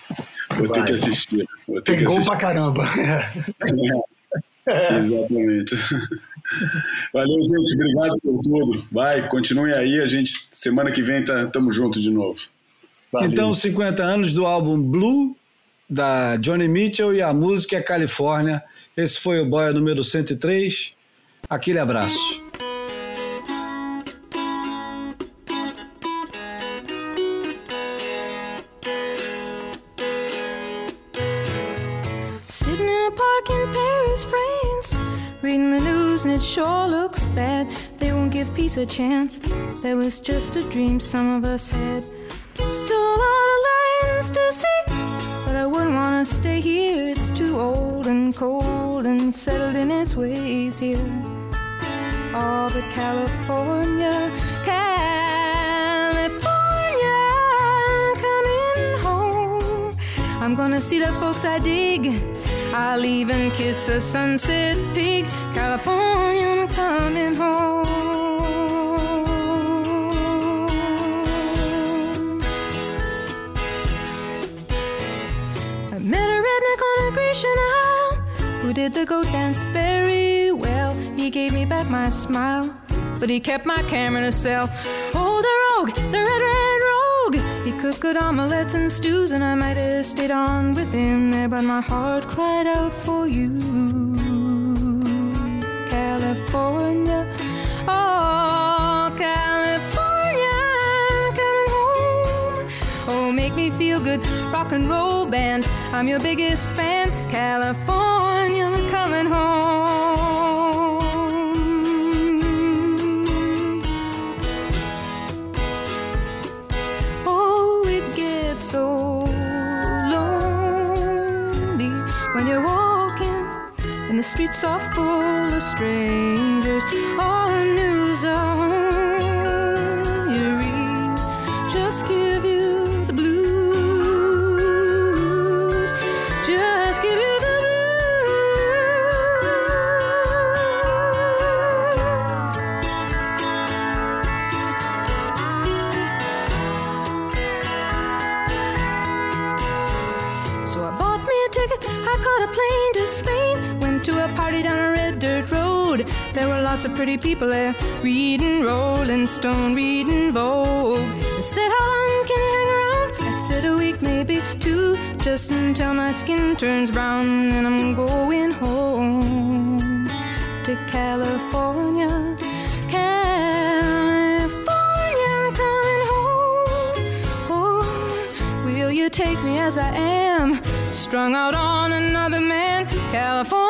vou ter Vai. que assistir. Vou ter Tem que gol assistir. pra caramba. Exatamente. Valeu, gente. Obrigado por tudo. Vai, continue aí. A gente, semana que vem, tá, tamo junto de novo. Valeu. Então, 50 anos do álbum Blue, da Johnny Mitchell, e a música é Califórnia. Esse foi o Boia número 103. Aquele abraço. Sure looks bad. They won't give peace a chance. That was just a dream some of us had. Still a lot of lands to see, but I wouldn't want to stay here. It's too old and cold and settled in its ways here. All but California, California, coming home. I'm gonna see the folks I dig. I'll even kiss a sunset pig. California, I'm coming home. I met a redneck on a Grecian Isle who did the goat dance very well. He gave me back my smile, but he kept my camera a cell. Oh, cooked good omelets and stews, and I might have stayed on with him there, but my heart cried out for you. California, oh, California, coming home. Oh, make me feel good, rock and roll band. I'm your biggest fan, California, the streets are full of strangers. All lots of pretty people there, reading Rolling Stone, reading Vogue. They said, How long can you hang around? I said, A week, maybe two, just until my skin turns brown. And I'm going home to California. California, I'm coming home. Oh, will you take me as I am? Strung out on another man. California,